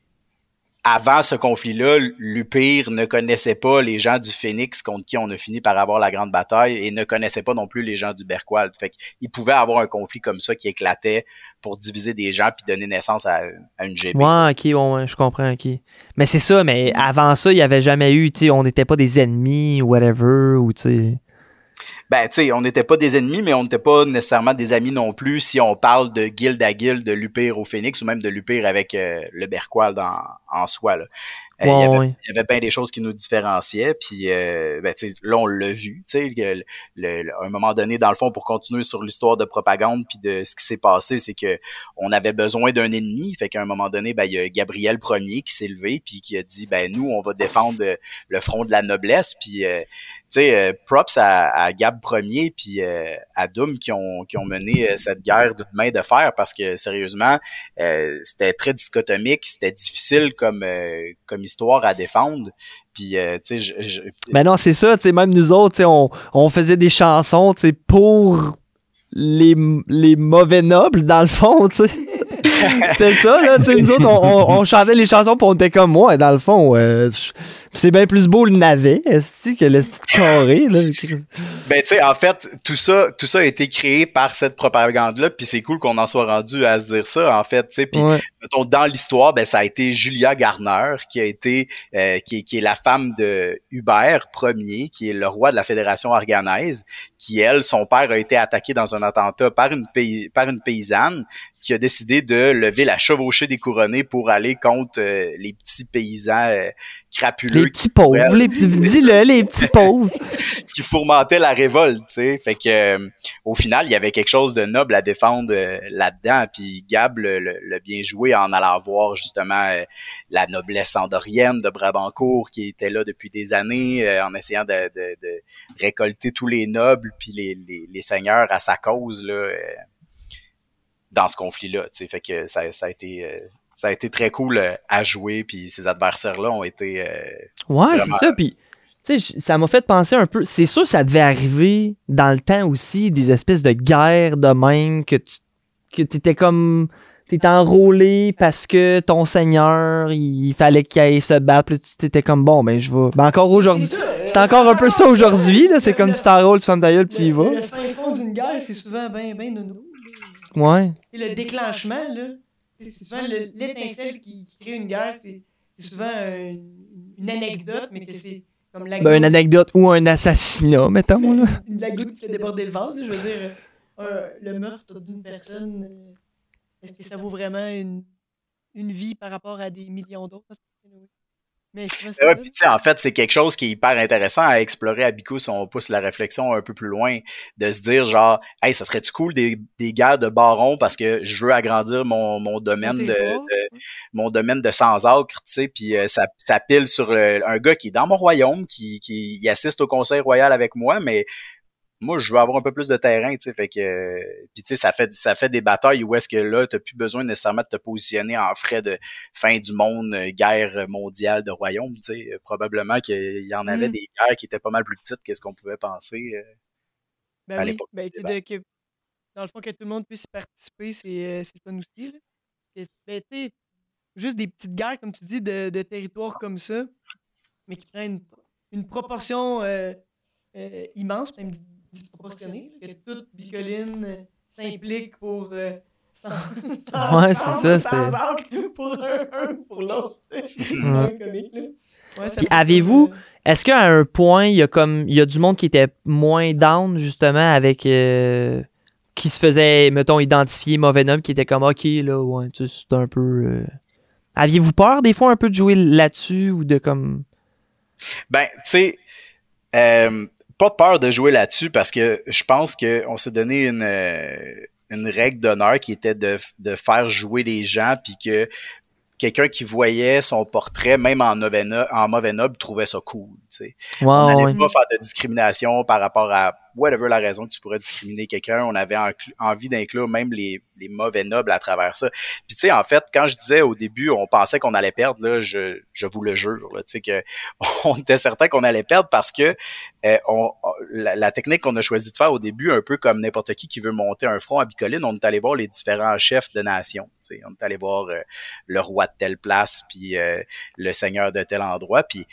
Speaker 3: avant ce conflit-là, Lupire ne connaissait pas les gens du Phoenix contre qui on a fini par avoir la grande bataille et ne connaissait pas non plus les gens du Berqual. Fait qu'il pouvait avoir un conflit comme ça qui éclatait pour diviser des gens puis donner naissance à, à une GB.
Speaker 1: Ouais, ok, ouais, ouais, je comprends, ok. Mais c'est ça, mais avant ça, il y avait jamais eu, tu sais, on n'était pas des ennemis ou whatever, ou tu sais.
Speaker 3: Ben, tu sais, on n'était pas des ennemis, mais on n'était pas nécessairement des amis non plus si on parle de guilde à guilde, de Lupire au Phoenix ou même de Lupire avec euh, le Berqual dans, en soi. Là. Euh, il, y avait,
Speaker 1: ouais.
Speaker 3: il y avait bien des choses qui nous différenciaient, puis euh, ben, tu sais, là, on l'a vu, tu sais, le, le- le- à un moment donné, dans le fond, pour continuer sur l'histoire de propagande puis de ce qui s'est passé, c'est que on avait besoin d'un ennemi, fait qu'à un moment donné, ben, il y a Gabriel Ier qui s'est levé puis qui a dit, ben, nous, on va défendre le front de la noblesse, puis euh, sais, euh, props à, à Gab Premier puis euh, à Doom qui ont, qui ont mené euh, cette guerre de main de fer parce que sérieusement, c'était très dichotomique, c'était difficile comme, comme histoire à défendre. Puis, euh, tu sais, je, je-
Speaker 1: Mais non, c'est ça, tu sais, même nous autres, tu sais, on, on faisait des chansons, tu sais, pour les, les mauvais nobles, dans le fond, tu sais. [LAUGHS] C'était ça, là, tu sais, nous autres, on, on- on chantait les chansons, puis on était comme moi, dans le fond, euh, je- c'est bien plus beau le navet, esti, que le petit carré, là?
Speaker 3: Ben, tu sais, en fait, tout ça, tout ça a été créé par cette propagande-là, puis c'est cool qu'on en soit rendu à se dire ça, en fait, tu sais, puis
Speaker 1: Ouais.
Speaker 3: dans l'histoire, ben, ça a été Julia Garner, qui a été, euh, qui, est- qui est la femme de Hubert Ier, qui est le roi de la Fédération organaise, qui, elle, son père a été attaqué dans un attentat par une, pays, par une paysanne, qui a décidé de lever la chevauchée des couronnés pour aller contre euh, les petits paysans euh, crapuleux
Speaker 1: Les petits pauvres, les petits, dis-le, les petits [LAUGHS] pauvres.
Speaker 3: qui fourmentait la révolte, tu sais. Fait que euh, au final, il y avait quelque chose de noble à défendre là-dedans. Puis Gab le, le- l'a bien joué en allant voir justement la noblesse andorienne de Brabancourt qui était là depuis des années, euh, en essayant de, de- de récolter tous les nobles puis les, les, les seigneurs à sa cause là dans ce conflit-là. Tu sais, fait que ça, ça a été euh, ça a été très cool euh, à jouer. Puis ces adversaires-là ont été euh,
Speaker 1: Ouais, c'est ça. Puis, tu sais, ça m'a fait penser un peu. C'est sûr, ça devait arriver dans le temps aussi, des espèces de guerres de même, que tu que étais comme. T'étais enrôlé parce que ton seigneur, il fallait qu'il aille se battre. Puis là, tu t'étais comme bon, ben je vais. Ben encore aujourd'hui. C'est encore un peu ça aujourd'hui, là. C'est comme tu t'enrôles, tu fermes ta gueule, puis tu y vas.
Speaker 2: Le fin fond d'une guerre, c'est souvent bien, bien nono.
Speaker 1: Ouais.
Speaker 2: Et le déclenchement, là, c'est souvent le- l'étincelle qui, qui crée une guerre, c'est souvent une, une anecdote, mais que c'est comme la
Speaker 1: Ben, une anecdote ou un assassinat, mettons. Là. [LAUGHS]
Speaker 2: la goutte qui fait déborder le vase. Je veux dire, euh, le meurtre d'une personne, euh, est-ce que ça vaut vraiment une, une vie par rapport à des millions d'autres? Mais
Speaker 3: Ouais, en fait, c'est quelque chose qui est hyper intéressant à explorer à Bico si on pousse la réflexion un peu plus loin, de se dire genre, hey, ça serait-tu cool des, des guerres de barons parce que je veux agrandir mon, mon domaine de, mon domaine de sans acre, tu sais, puis euh, ça, ça pile sur euh, un gars qui est dans mon royaume, qui, qui il assiste au conseil royal avec moi, mais moi, je veux avoir un peu plus de terrain, tu sais, fait que, puis tu sais, ça fait, ça fait des batailles où est-ce que là, t'as plus besoin nécessairement de te positionner en frais de fin du monde, euh, guerre mondiale de royaume, tu sais, Euh, probablement qu'il y en avait
Speaker 2: Mm.
Speaker 3: des guerres qui étaient pas mal plus petites que ce qu'on pouvait penser. euh.
Speaker 2: Ben
Speaker 3: à
Speaker 2: oui,
Speaker 3: l'époque
Speaker 2: ben, de- que- dans le fond, que tout le monde puisse y participer, c'est c'est le fun aussi. Là. Ben, tu sais, juste des petites guerres, comme tu dis, de, de territoires comme ça, mais qui prennent une, une proportion euh, euh, immense, même dis- disproportionnée, là, que toute bicoline euh, s'implique pour. euh, sans, sans-
Speaker 1: Ouais, c'est
Speaker 2: sans-
Speaker 1: ça,
Speaker 2: sans pour un, un pour l'autre.
Speaker 1: Ouais. Puis avez-vous- Est-ce qu'à un point, il y a comme il y a du monde qui était moins down, justement, avec euh, qui se faisait, mettons, identifier mauvais homme, qui était comme OK, là, ouais, tu sais, c'est un peu. euh, Aviez-vous peur des fois un peu de jouer là-dessus ou de comme.
Speaker 3: Ben, tu sais, euh, pas peur de jouer là-dessus parce que je pense qu'on s'est donné une, euh, une règle d'honneur qui était de, de faire jouer les gens puis que quelqu'un qui voyait son portrait, même en, mauvais no- en mauvais noble, trouvait ça cool, tu sais.
Speaker 1: Ouais,
Speaker 3: on n'allait pas faire de discrimination par rapport à whatever la raison que tu pourrais discriminer quelqu'un. On avait envie d'inclure même les, mauvais nobles à travers ça. Puis tu sais, en fait, quand je disais au début, on pensait qu'on allait perdre, là, je, je vous le jure, tu sais que [LAUGHS] on était certain qu'on allait perdre parce que euh, on, la, la technique qu'on a choisi de faire au début, un peu comme n'importe qui qui veut monter un front à Bicoline, on est allé voir les différents chefs de nation. tu sais. On est allé voir euh, le roi de telle place, puis euh, le seigneur de tel endroit, puis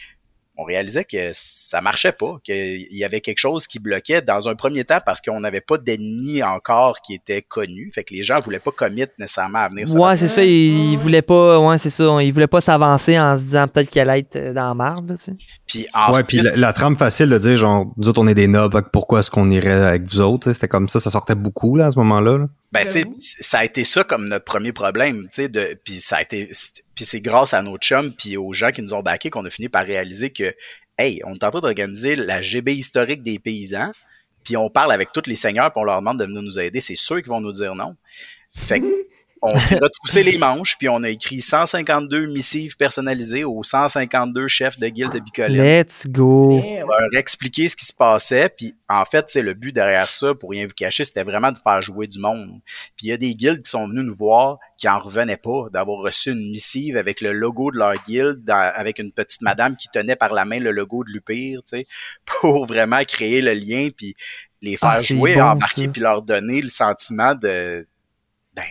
Speaker 3: on réalisait que ça marchait pas, qu'il y avait quelque chose qui bloquait dans un premier temps parce qu'on n'avait pas d'ennemis encore qui étaient connus. Fait que les gens voulaient pas commit nécessairement à venir
Speaker 1: Ouais, c'est ça, il, il
Speaker 2: Ouais.
Speaker 1: voulait pas. Ouais, c'est ça. Il voulait pas s'avancer en se disant peut-être qu'elle allait être euh, dans la marde, là, tu sais.
Speaker 3: Puis
Speaker 4: Ouais, puis la, la trame facile de dire, genre, nous autres, on est des nobles, pourquoi est-ce qu'on irait avec vous autres? C'était comme ça, ça sortait beaucoup, là, à ce moment-là. là.
Speaker 3: Ben, tu sais, ça a été ça comme notre premier problème, tu sais, de, puis ça a été, puis c'est grâce à nos chums puis aux gens qui nous ont backés qu'on a fini par réaliser que, hey, on est en train d'organiser la GB historique des paysans, puis on parle avec tous les seigneurs puis on leur demande de venir nous aider, c'est sûr qu'ils vont nous dire non. Fait que, on s'est [LAUGHS] retroussé les manches puis on a écrit 152 missives personnalisées aux 152 chefs de guilde de Bicoline
Speaker 1: Let's go.
Speaker 2: Damn.
Speaker 3: leur expliquer ce qui se passait. Puis en fait, c'est le but derrière ça, pour rien vous cacher, c'était vraiment de faire jouer du monde. Puis il y a des guildes qui sont venus nous voir qui en revenaient pas d'avoir reçu une missive avec le logo de leur guilde, dans- avec une petite madame qui tenait par la main le logo de Lupire, tu sais, [LAUGHS] pour vraiment créer le lien puis les faire
Speaker 1: Ah, c'est
Speaker 3: jouer,
Speaker 1: bon,
Speaker 3: embarquer puis leur donner le sentiment de ben,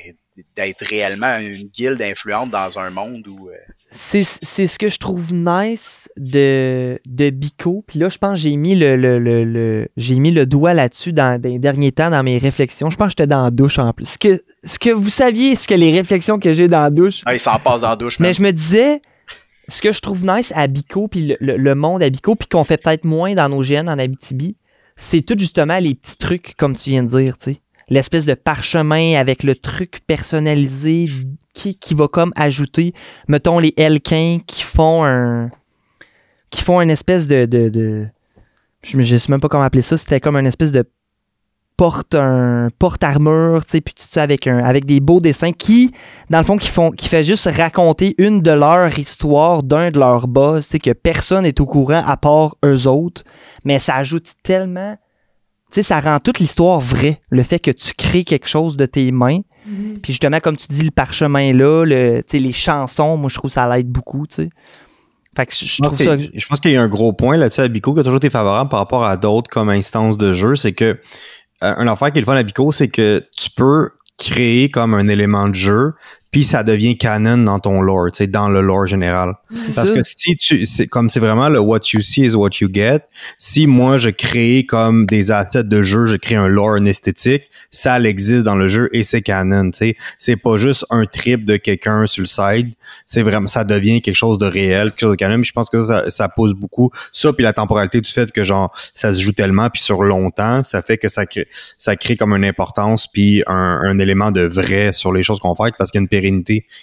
Speaker 3: d'être réellement une guilde influente dans un monde où euh,
Speaker 1: C'est ce que je trouve nice de, de Bico. Puis là, je pense que j'ai mis le, le, le, le- j'ai mis le doigt là-dessus dans, dans les derniers temps dans mes réflexions. Je pense que j'étais dans la douche en plus. Ce que, ce que vous saviez, ce que les réflexions que j'ai dans la douche.
Speaker 3: ah, ils s'en passent dans la douche.
Speaker 1: Mais je me disais, ce que je trouve nice à Bico, puis le, le- le monde à Bico, puis qu'on fait peut-être moins dans nos GN en Abitibi, c'est tout justement les petits trucs, comme tu viens de dire, tu sais. L'espèce de parchemin avec le truc personnalisé qui, qui va comme ajouter, mettons, les Elkins qui font un. qui font une espèce de. de, je ne sais même pas comment appeler ça, c'était comme une espèce de porte un porte armure tu sais puis avec un avec des beaux dessins qui dans le fond qui font qui fait juste raconter une de leurs histoires d'un de leurs boss c'est que personne est au courant à part eux autres mais ça ajoute tellement sais ça rend toute l'histoire vraie le fait que tu crées quelque chose de tes mains
Speaker 2: Mhm.
Speaker 1: puis justement comme tu dis le parchemin là le les chansons moi je trouve ça l'aide beaucoup tu sais fait que je, je
Speaker 4: pense
Speaker 1: trouve ça
Speaker 4: qu'il- je pense qu'il y a un gros point là-dessus à Bico qui a toujours été favorable par rapport à d'autres comme instances de jeu, c'est que euh, un affaire qui est le fun à Bico, c'est que tu peux créer comme un élément de jeu puis ça devient canon dans ton lore, tu sais, dans le lore général. Parce que si tu, c'est comme c'est vraiment le what you see is what you get. Si moi je crée comme des assets de jeu, je crée un lore, une esthétique, ça existe dans le jeu et c'est canon. Tu sais, c'est pas juste un trip de quelqu'un sur le side. C'est vraiment, ça devient quelque chose de réel, quelque chose de canon. Je pense que ça, ça pose beaucoup ça puis la temporalité du fait que genre ça se joue tellement puis sur longtemps, ça fait que ça crée, ça crée comme une importance puis un, un élément de vrai sur les choses qu'on fait parce qu'il y a une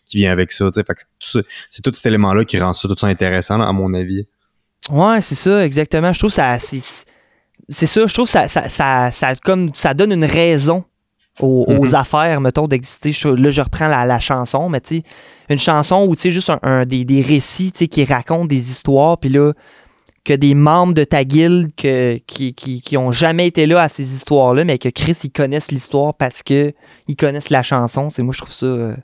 Speaker 4: qui vient avec ça. Fait que tout c'est tout cet élément-là qui rend ça tout ça intéressant, à mon avis.
Speaker 1: Ouais, c'est ça, exactement. Je trouve ça. C'est c'est ça, je trouve ça, ça, ça, ça, comme, ça donne une raison aux, aux
Speaker 4: Mhm.
Speaker 1: affaires, mettons, d'exister. Je- Là, je reprends la, la chanson, mais tu sais, une chanson où tu sais, juste un, un- des, des récits tu sais, qui racontent des histoires, puis là, que des membres de ta guilde que, qui, qui, qui ont jamais été là à ces histoires-là, mais que Chris, ils connaissent l'histoire parce que ils connaissent la chanson. C'est moi, je trouve ça. euh,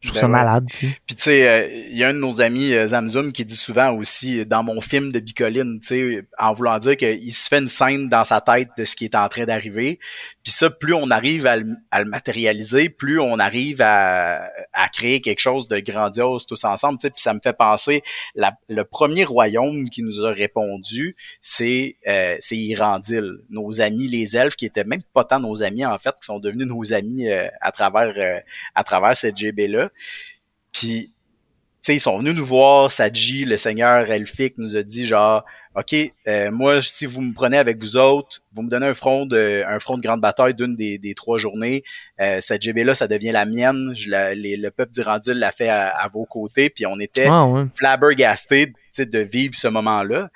Speaker 1: Je trouve
Speaker 3: Ben
Speaker 1: ça
Speaker 3: ouais.
Speaker 1: malade, tu sais.
Speaker 3: Puis tu sais, euh, il y a un de nos amis, euh, Zamzoom, qui dit souvent aussi, euh, dans mon film de Bicoline, tu sais, en voulant dire qu'il se fait une scène dans sa tête de ce qui est en train d'arriver. Puis ça, plus on arrive à le, à le matérialiser, plus on arrive à, à créer quelque chose de grandiose tous ensemble. Tu sais, puis ça me fait penser, la- le premier royaume qui nous a répondu, c'est euh, c'est Irandil, nos amis les elfes, qui étaient même pas tant nos amis en fait, qui sont devenus nos amis euh, à travers euh, à travers cette GB là. Puis, tu sais, ils sont venus nous voir. Sadji, le seigneur elfique, nous a dit genre, OK, euh, moi, si vous me prenez avec vous autres, vous me donnez un front de, un front de grande bataille d'une des, des trois journées. Euh, cette GB-là, ça devient la mienne. Je la- les- le peuple d'Irandil l'a fait à, à vos côtés. Puis on était
Speaker 1: Ah, ouais.
Speaker 3: flabbergastés de vivre ce moment-là.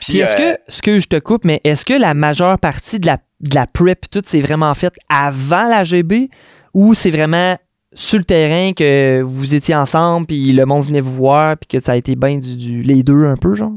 Speaker 1: Puis est-ce
Speaker 3: euh,
Speaker 1: que, ce que je te coupe, mais est-ce que la majeure partie de la, de la prep, tout, c'est vraiment fait avant la GB ou c'est vraiment sur le terrain que vous étiez ensemble, puis le monde venait vous voir, puis que ça a été bien du, du- les deux un peu, genre?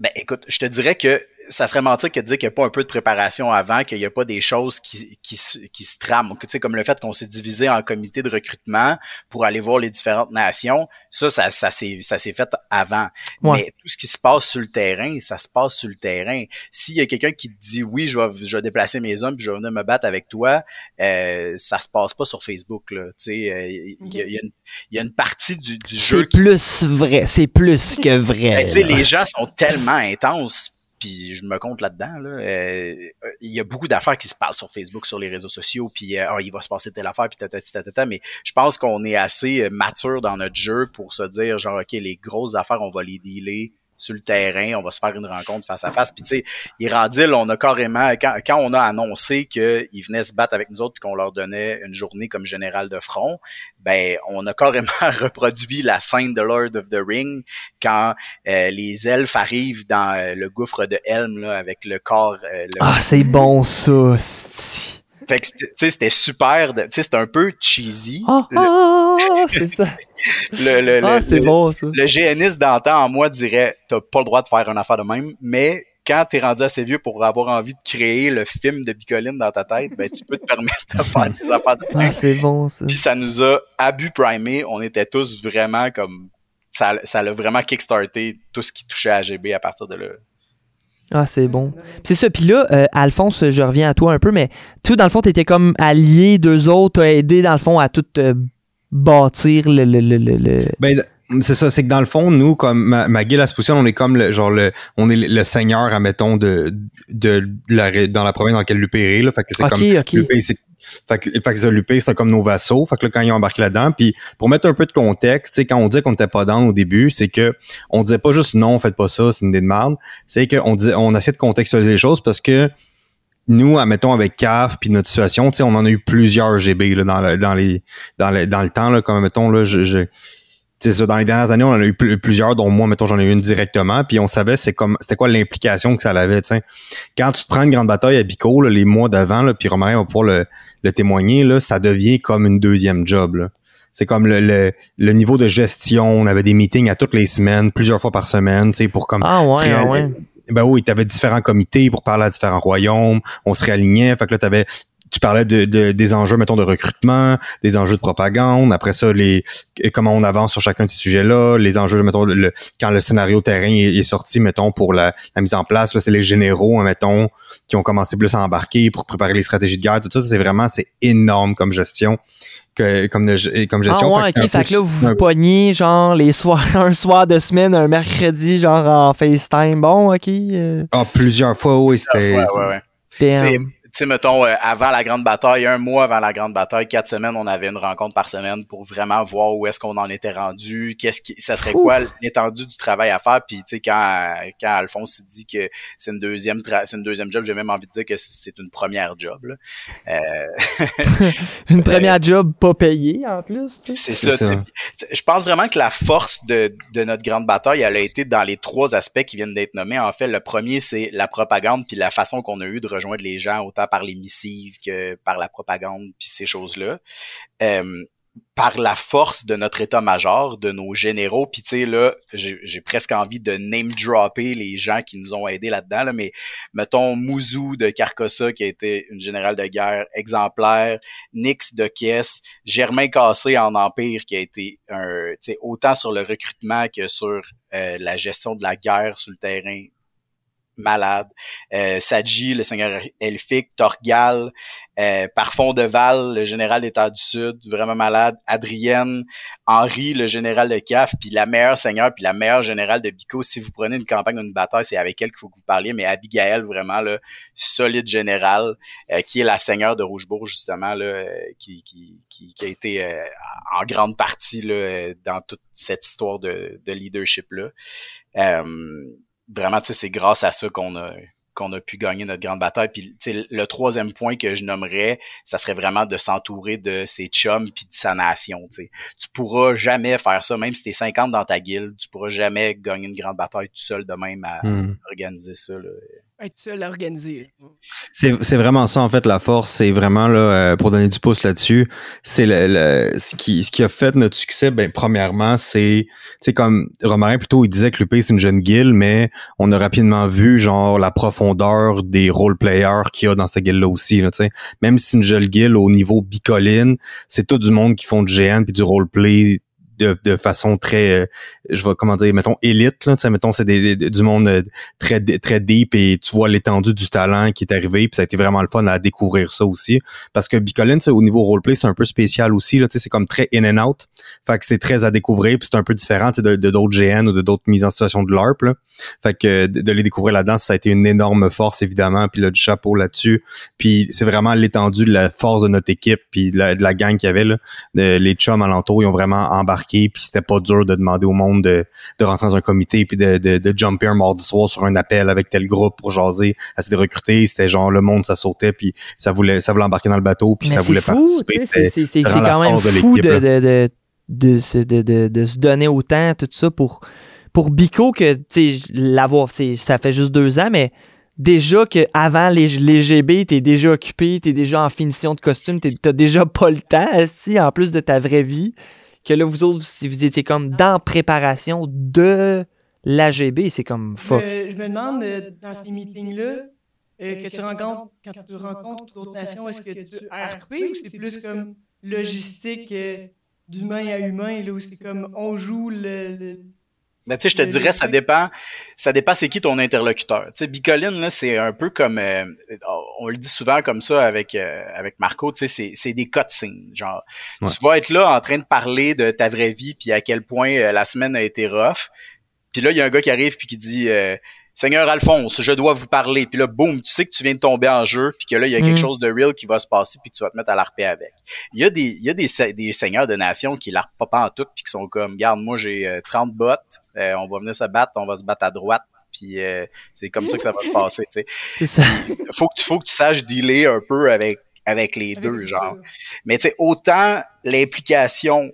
Speaker 3: Ben écoute, je te dirais que ça serait mentir que de dire qu'il n'y a pas un peu de préparation avant, qu'il n'y a pas des choses qui, qui, se- qui se trament. Tu sais, comme le fait qu'on s'est divisé en comités de recrutement pour aller voir les différentes nations, ça, ça, ça s'est fait avant.
Speaker 1: Ouais.
Speaker 3: Mais tout ce qui se passe sur le terrain, ça se passe sur le terrain. S'il y a quelqu'un qui te dit oui, je vais, je vais déplacer mes hommes puis je vais venir me battre avec toi, euh, ça se passe pas sur Facebook. Là. Tu sais, euh, il y, a- il y a une- il y a une partie du, du jeu
Speaker 1: C'est plus vrai, c'est plus que vrai.
Speaker 3: ben, tu sais, les gens sont tellement intenses, puis je me compte là-dedans. Là, euh, il y a beaucoup d'affaires qui se parlent sur Facebook, sur les réseaux sociaux, puis euh, Ah, il va se passer telle affaire, puis tatati tatata, mais je pense qu'on est assez euh, mature dans notre jeu pour se dire, genre, OK, les grosses affaires, on va les dealer sur le terrain, on va se faire une rencontre face à face. Puis tu Irandil, on a carrément, quand, on a annoncé qu'ils venaient se battre avec nous autres qu'on leur donnait une journée comme général de front, ben on a carrément [LAUGHS] reproduit la scène de Lord of the Ring quand euh, les elfes arrivent dans euh, le gouffre de Helm là, avec le corps. euh,
Speaker 1: Ah, c'est bon ça.
Speaker 3: Fait que tu sais, c'était super. Tu sais, c'était un peu cheesy.
Speaker 1: Ah, ah, ah, c'est ça. [LAUGHS]
Speaker 3: Le, le, le-
Speaker 1: Ah, c'est
Speaker 3: le-
Speaker 1: bon ça.
Speaker 3: le GNiste d'antan en moi dirait t'as pas le droit de faire une affaire de même, mais quand t'es rendu assez vieux pour avoir envie de créer le film de Bicoline dans ta tête, ben tu peux te permettre de faire des affaires de même.
Speaker 1: Ah, c'est bon ça.
Speaker 3: Puis ça nous a abus primé, on était tous vraiment comme ça ça l'a vraiment kickstarté tout ce qui touchait à GB à partir de là.
Speaker 1: Ah, c'est bon. C'est ça. Puis là, euh, Alphonse, je reviens à toi un peu, mais toi, dans le fond, t'étais comme allié d'eux autres, t'as aidé, dans le fond, à tout euh, bâtir le. le, le, le- le-
Speaker 4: Ben, c'est ça, c'est que dans le fond, nous, comme ma, ma guilde on est comme le, genre le, on est le, seigneur, admettons, de, de, de la, dans la province dans laquelle Lupé est, là. Fait que c'est
Speaker 1: Ok,
Speaker 4: comme,
Speaker 1: ok.
Speaker 4: Lupé, c'est, fait que, fait que ça, Lupé, c'est comme nos vassaux. Fait que là, quand ils ont embarqué là-dedans, puis pour mettre un peu de contexte, quand on dit qu'on n'était pas dans au début, c'est que on disait pas juste non, faites pas ça, c'est une idée de merde. C'est qu'on disait, on essayait de contextualiser les choses parce que nous, admettons, avec CAF puis notre situation, on en a eu plusieurs GB là, dans, le, dans, les, dans, le, dans le temps, là, comme mettons, là, je, je ça, dans les dernières années, on en a eu pl- plusieurs, dont moi, mettons, j'en ai eu une directement, puis on savait c'est comme c'était quoi l'implication que ça avait, tu sais. Quand tu te prends une grande bataille à Bico, là, les mois d'avant, puis Romain va pouvoir le, le témoigner, là, ça devient comme une deuxième job, là. C'est comme le, le, le niveau de gestion, on avait des meetings à toutes les semaines, plusieurs fois par semaine, tu sais, pour comme
Speaker 1: Ah, ouais, ah, ouais.
Speaker 4: ben oui, tu avais différents comités pour parler à différents royaumes, on se réalignait, fait que là, t'avais tu parlais de, de- des enjeux, mettons, de recrutement, des enjeux de propagande, après ça, les comment on avance sur chacun de ces sujets-là, les enjeux, mettons, le, quand le scénario terrain est, est sorti, mettons, pour la, la mise en place, là, c'est les généraux, hein, mettons, qui ont commencé plus à embarquer pour préparer les stratégies de guerre, tout ça, c'est vraiment, c'est énorme comme gestion. que, comme, de- comme
Speaker 1: Ah
Speaker 4: gestion.
Speaker 1: ouais,
Speaker 4: Fait que
Speaker 1: ok,
Speaker 4: c'est un
Speaker 1: fait
Speaker 4: peu-
Speaker 1: que là, vous
Speaker 4: un-
Speaker 1: pognez, genre, les soirs, [LAUGHS] un soir de semaine, un mercredi, genre, en FaceTime. Bon, ok. euh,
Speaker 4: Ah, plusieurs fois, oui, c'était.
Speaker 3: Ouais, ouais, ouais. Sais, mettons, euh, avant la grande bataille, un mois avant la grande bataille, quatre semaines, on avait une rencontre par semaine pour vraiment voir où est-ce qu'on en était rendu, qu'est-ce qui, ça serait quoi l'étendue du travail à faire. Puis, tu sais, quand, quand Alphonse dit que c'est une deuxième, c'est une deuxième job, j'ai même envie de dire que c'est une première job. Là. Euh, [LAUGHS] [LAUGHS]
Speaker 1: Une première job pas payée, en plus, tu sais.
Speaker 3: c'est ça.
Speaker 4: ça.
Speaker 3: tu sais. Je pense vraiment que la force de, de notre grande bataille, elle a été dans les trois aspects qui viennent d'être nommés. En fait, le premier, c'est la propagande, puis la façon qu'on a eu de rejoindre les gens, autant par les missives que par la propagande, puis ces choses-là. Euh, par la force de notre état-major, de nos généraux, puis tu sais, là, j'ai presque envie de name-dropper les gens qui nous ont aidés là-dedans, là, mais mettons Mouzou de Carcossa, qui a été une générale de guerre exemplaire, Nix de Kies, Germain Cassé en Empire, qui a été autant sur le recrutement que sur euh, la gestion de la guerre sur le terrain, malade. Euh, Sadji, le seigneur elfique, Torgal, euh, Parfond de Val, le général d'État du Sud, vraiment malade. Adrienne, Henri, le général de CAF, puis la meilleure seigneur, puis la meilleure générale de Bico. Si vous prenez une campagne d'une bataille, c'est avec elle qu'il faut que vous parliez, mais Abigail, vraiment, là, solide général, euh, qui est la seigneur de Rougebourg, justement, euh, qui, a été euh, en grande partie dans toute cette histoire de, de leadership-là. Vraiment, tu sais, c'est grâce à ça qu'on a qu'on a pu gagner notre grande bataille. Puis, tu sais, le troisième point que je nommerais, ça serait vraiment de s'entourer de ses chums puis de sa nation. Tu sais, tu pourras jamais faire ça, même si t'es 50 dans ta guilde, tu pourras jamais gagner une grande bataille tout seul de même à
Speaker 4: Hmm.
Speaker 3: organiser ça. Là.
Speaker 2: Être seul à organiser.
Speaker 4: C'est vraiment ça en fait la force, c'est vraiment là euh, pour donner du pouce là-dessus, c'est le, ce qui ce qui a fait notre succès. Ben premièrement, c'est comme Romarin plutôt il disait que l'UP c'est une jeune guilde, mais on a rapidement vu genre la profondeur des role players qu'il y a dans cette guilde là aussi. Même si c'est une jeune guilde au niveau bicoline, c'est tout du monde qui font du GN puis du roleplay de, façon très, euh, je vais comment dire, mettons élite là, mettons c'est des, du monde euh, très très deep et tu vois l'étendue du talent qui est arrivé puis ça a été vraiment le fun à découvrir ça aussi. Parce que Bicoline c'est au niveau roleplay c'est un peu spécial aussi là c'est comme très in and out. Fait que c'est très à découvrir puis c'est un peu différent de d'autres GN ou de d'autres mises en situation de LARP là. fait que de, les découvrir là-dedans ça a été une énorme force évidemment puis là chapeau là-dessus. Puis c'est vraiment l'étendue de la force de notre équipe puis de la, gang qu'il y avait De- les chums alentour ils ont vraiment embarqué puis c'était pas dur de demander au monde de, de rentrer dans un comité puis de, de, de jumper un mardi soir sur un appel avec tel groupe pour jaser à se recruter. C'était genre le monde ça sautait puis ça voulait ça voulait embarquer dans le bateau puis
Speaker 1: Mais
Speaker 4: ça voulait
Speaker 1: fou,
Speaker 4: participer.
Speaker 1: c'est- quand même fou de, de, de, de, se- donner autant, tout ça, pour, pour Bico, que, l'avoir, ça fait juste deux ans, mais déjà que avant les, les GB, t'es déjà occupé, t'es déjà en finition de costume, t'as déjà pas le temps, esti, en plus de ta vraie vie, que là, vous autres, si vous étiez comme dans préparation de l'AGB, c'est comme fuck.
Speaker 2: Je, je me demande, euh, dans ces meetings-là, euh, que tu rencontres, quand tu rencontres d'autres nations, est-ce que tu RP ou c'est plus comme logistique euh, d'humain à humain, là, où c'est comme on joue le. le-
Speaker 3: Mais tu sais, je te
Speaker 2: Le-
Speaker 3: dirais, ça dépend, ça dépend c'est qui ton interlocuteur. Tu sais, Bicoline, là, c'est un peu comme, euh, on le dit souvent comme ça avec euh, avec Marco, tu sais, c'est, c'est des cutscenes. Genre,
Speaker 4: Ouais.
Speaker 3: tu vas être là en train de parler de ta vraie vie, puis à quel point euh, la semaine a été rough. Puis là, il y a un gars qui arrive puis qui dit euh, Seigneur Alphonse, je dois vous parler. Puis là, boum, tu sais que tu viens de tomber en jeu, puis que là, il y a quelque
Speaker 1: Mm.
Speaker 3: chose de real qui va se passer, puis que tu vas te mettre à l'arper avec. Il y a des, il y a des, des seigneurs de nations qui l'arpent pas en tout, puis qui sont comme, garde, moi j'ai euh, 30 bottes, euh, on va venir se battre, on va se battre à droite, puis euh, c'est comme ça que ça va se passer. Tu sais, [LAUGHS]
Speaker 1: C'est ça.
Speaker 3: faut que tu, faut que tu saches dealer un peu avec avec les deux, genre. Mais tu sais, autant l'implication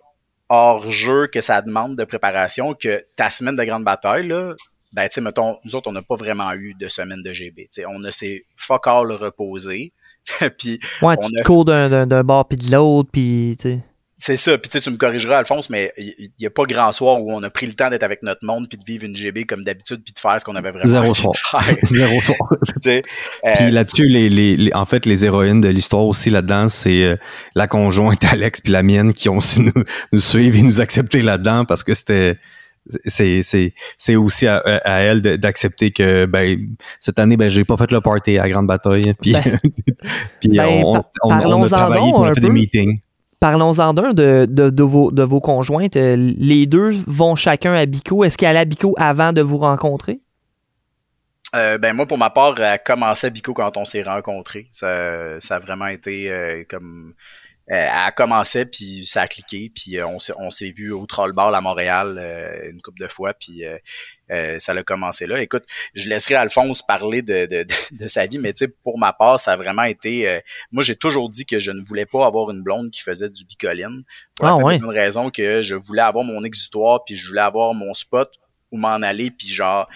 Speaker 3: hors jeu que ça demande de préparation que ta semaine de grande bataille, là, ben, tu sais, mettons, nous autres, on n'a pas vraiment eu de semaine de GB. Tu sais, on a ces fuck all reposés. [LAUGHS] puis
Speaker 1: Ouais,
Speaker 3: On
Speaker 1: tu
Speaker 3: a-
Speaker 1: cours d'un- d'un d'un bord puis de l'autre, puis tu
Speaker 3: c'est ça. Puis tu sais, tu me corrigeras, Alphonse, mais il n'y a pas grand soir où on a pris le temps d'être avec notre monde puis de vivre une GB comme d'habitude puis de faire ce qu'on avait vraiment
Speaker 4: Zéro soir.
Speaker 3: de faire. [LAUGHS] [LAUGHS]
Speaker 4: Zéro soir.
Speaker 3: Euh,
Speaker 4: Puis là-dessus, les, les, les- en fait, les héroïnes de l'histoire aussi là-dedans, c'est euh, la conjointe Alex puis la mienne qui ont su nous, nous suivre et nous accepter là-dedans parce que c'était c'est c'est c'est aussi à, à elle d'accepter que ben cette année ben j'ai pas fait le party à grande bataille [LAUGHS] puis
Speaker 1: Ben, [LAUGHS]
Speaker 4: puis
Speaker 1: ben,
Speaker 4: on,
Speaker 1: par-
Speaker 4: on, on
Speaker 1: parlons-en
Speaker 4: a travaillé on a fait des
Speaker 1: peu.
Speaker 4: meetings
Speaker 1: parlons-en d'un de, de, de vos, de vos conjointes. Euh, Les deux vont chacun à Bico. Est-ce qu'elle allait à Bico avant de vous rencontrer?
Speaker 3: Euh, ben moi pour ma part, elle commençait à Bico quand on s'est rencontrés. Ça, ça a vraiment été euh, comme euh, elle commençait puis ça a cliqué puis euh, on s'est on s'est vu au Trollball à Montréal euh, une couple de fois puis euh, euh, ça a commencé là. Écoute, je laisserai Alphonse parler de, de, de, sa vie, mais tu sais pour ma part, ça a vraiment été euh, moi j'ai toujours dit que je ne voulais pas avoir une blonde qui faisait du bicoline. La
Speaker 1: Ah, ouais.
Speaker 3: bonne raison que je voulais avoir mon exutoire puis je voulais avoir mon spot où m'en aller puis genre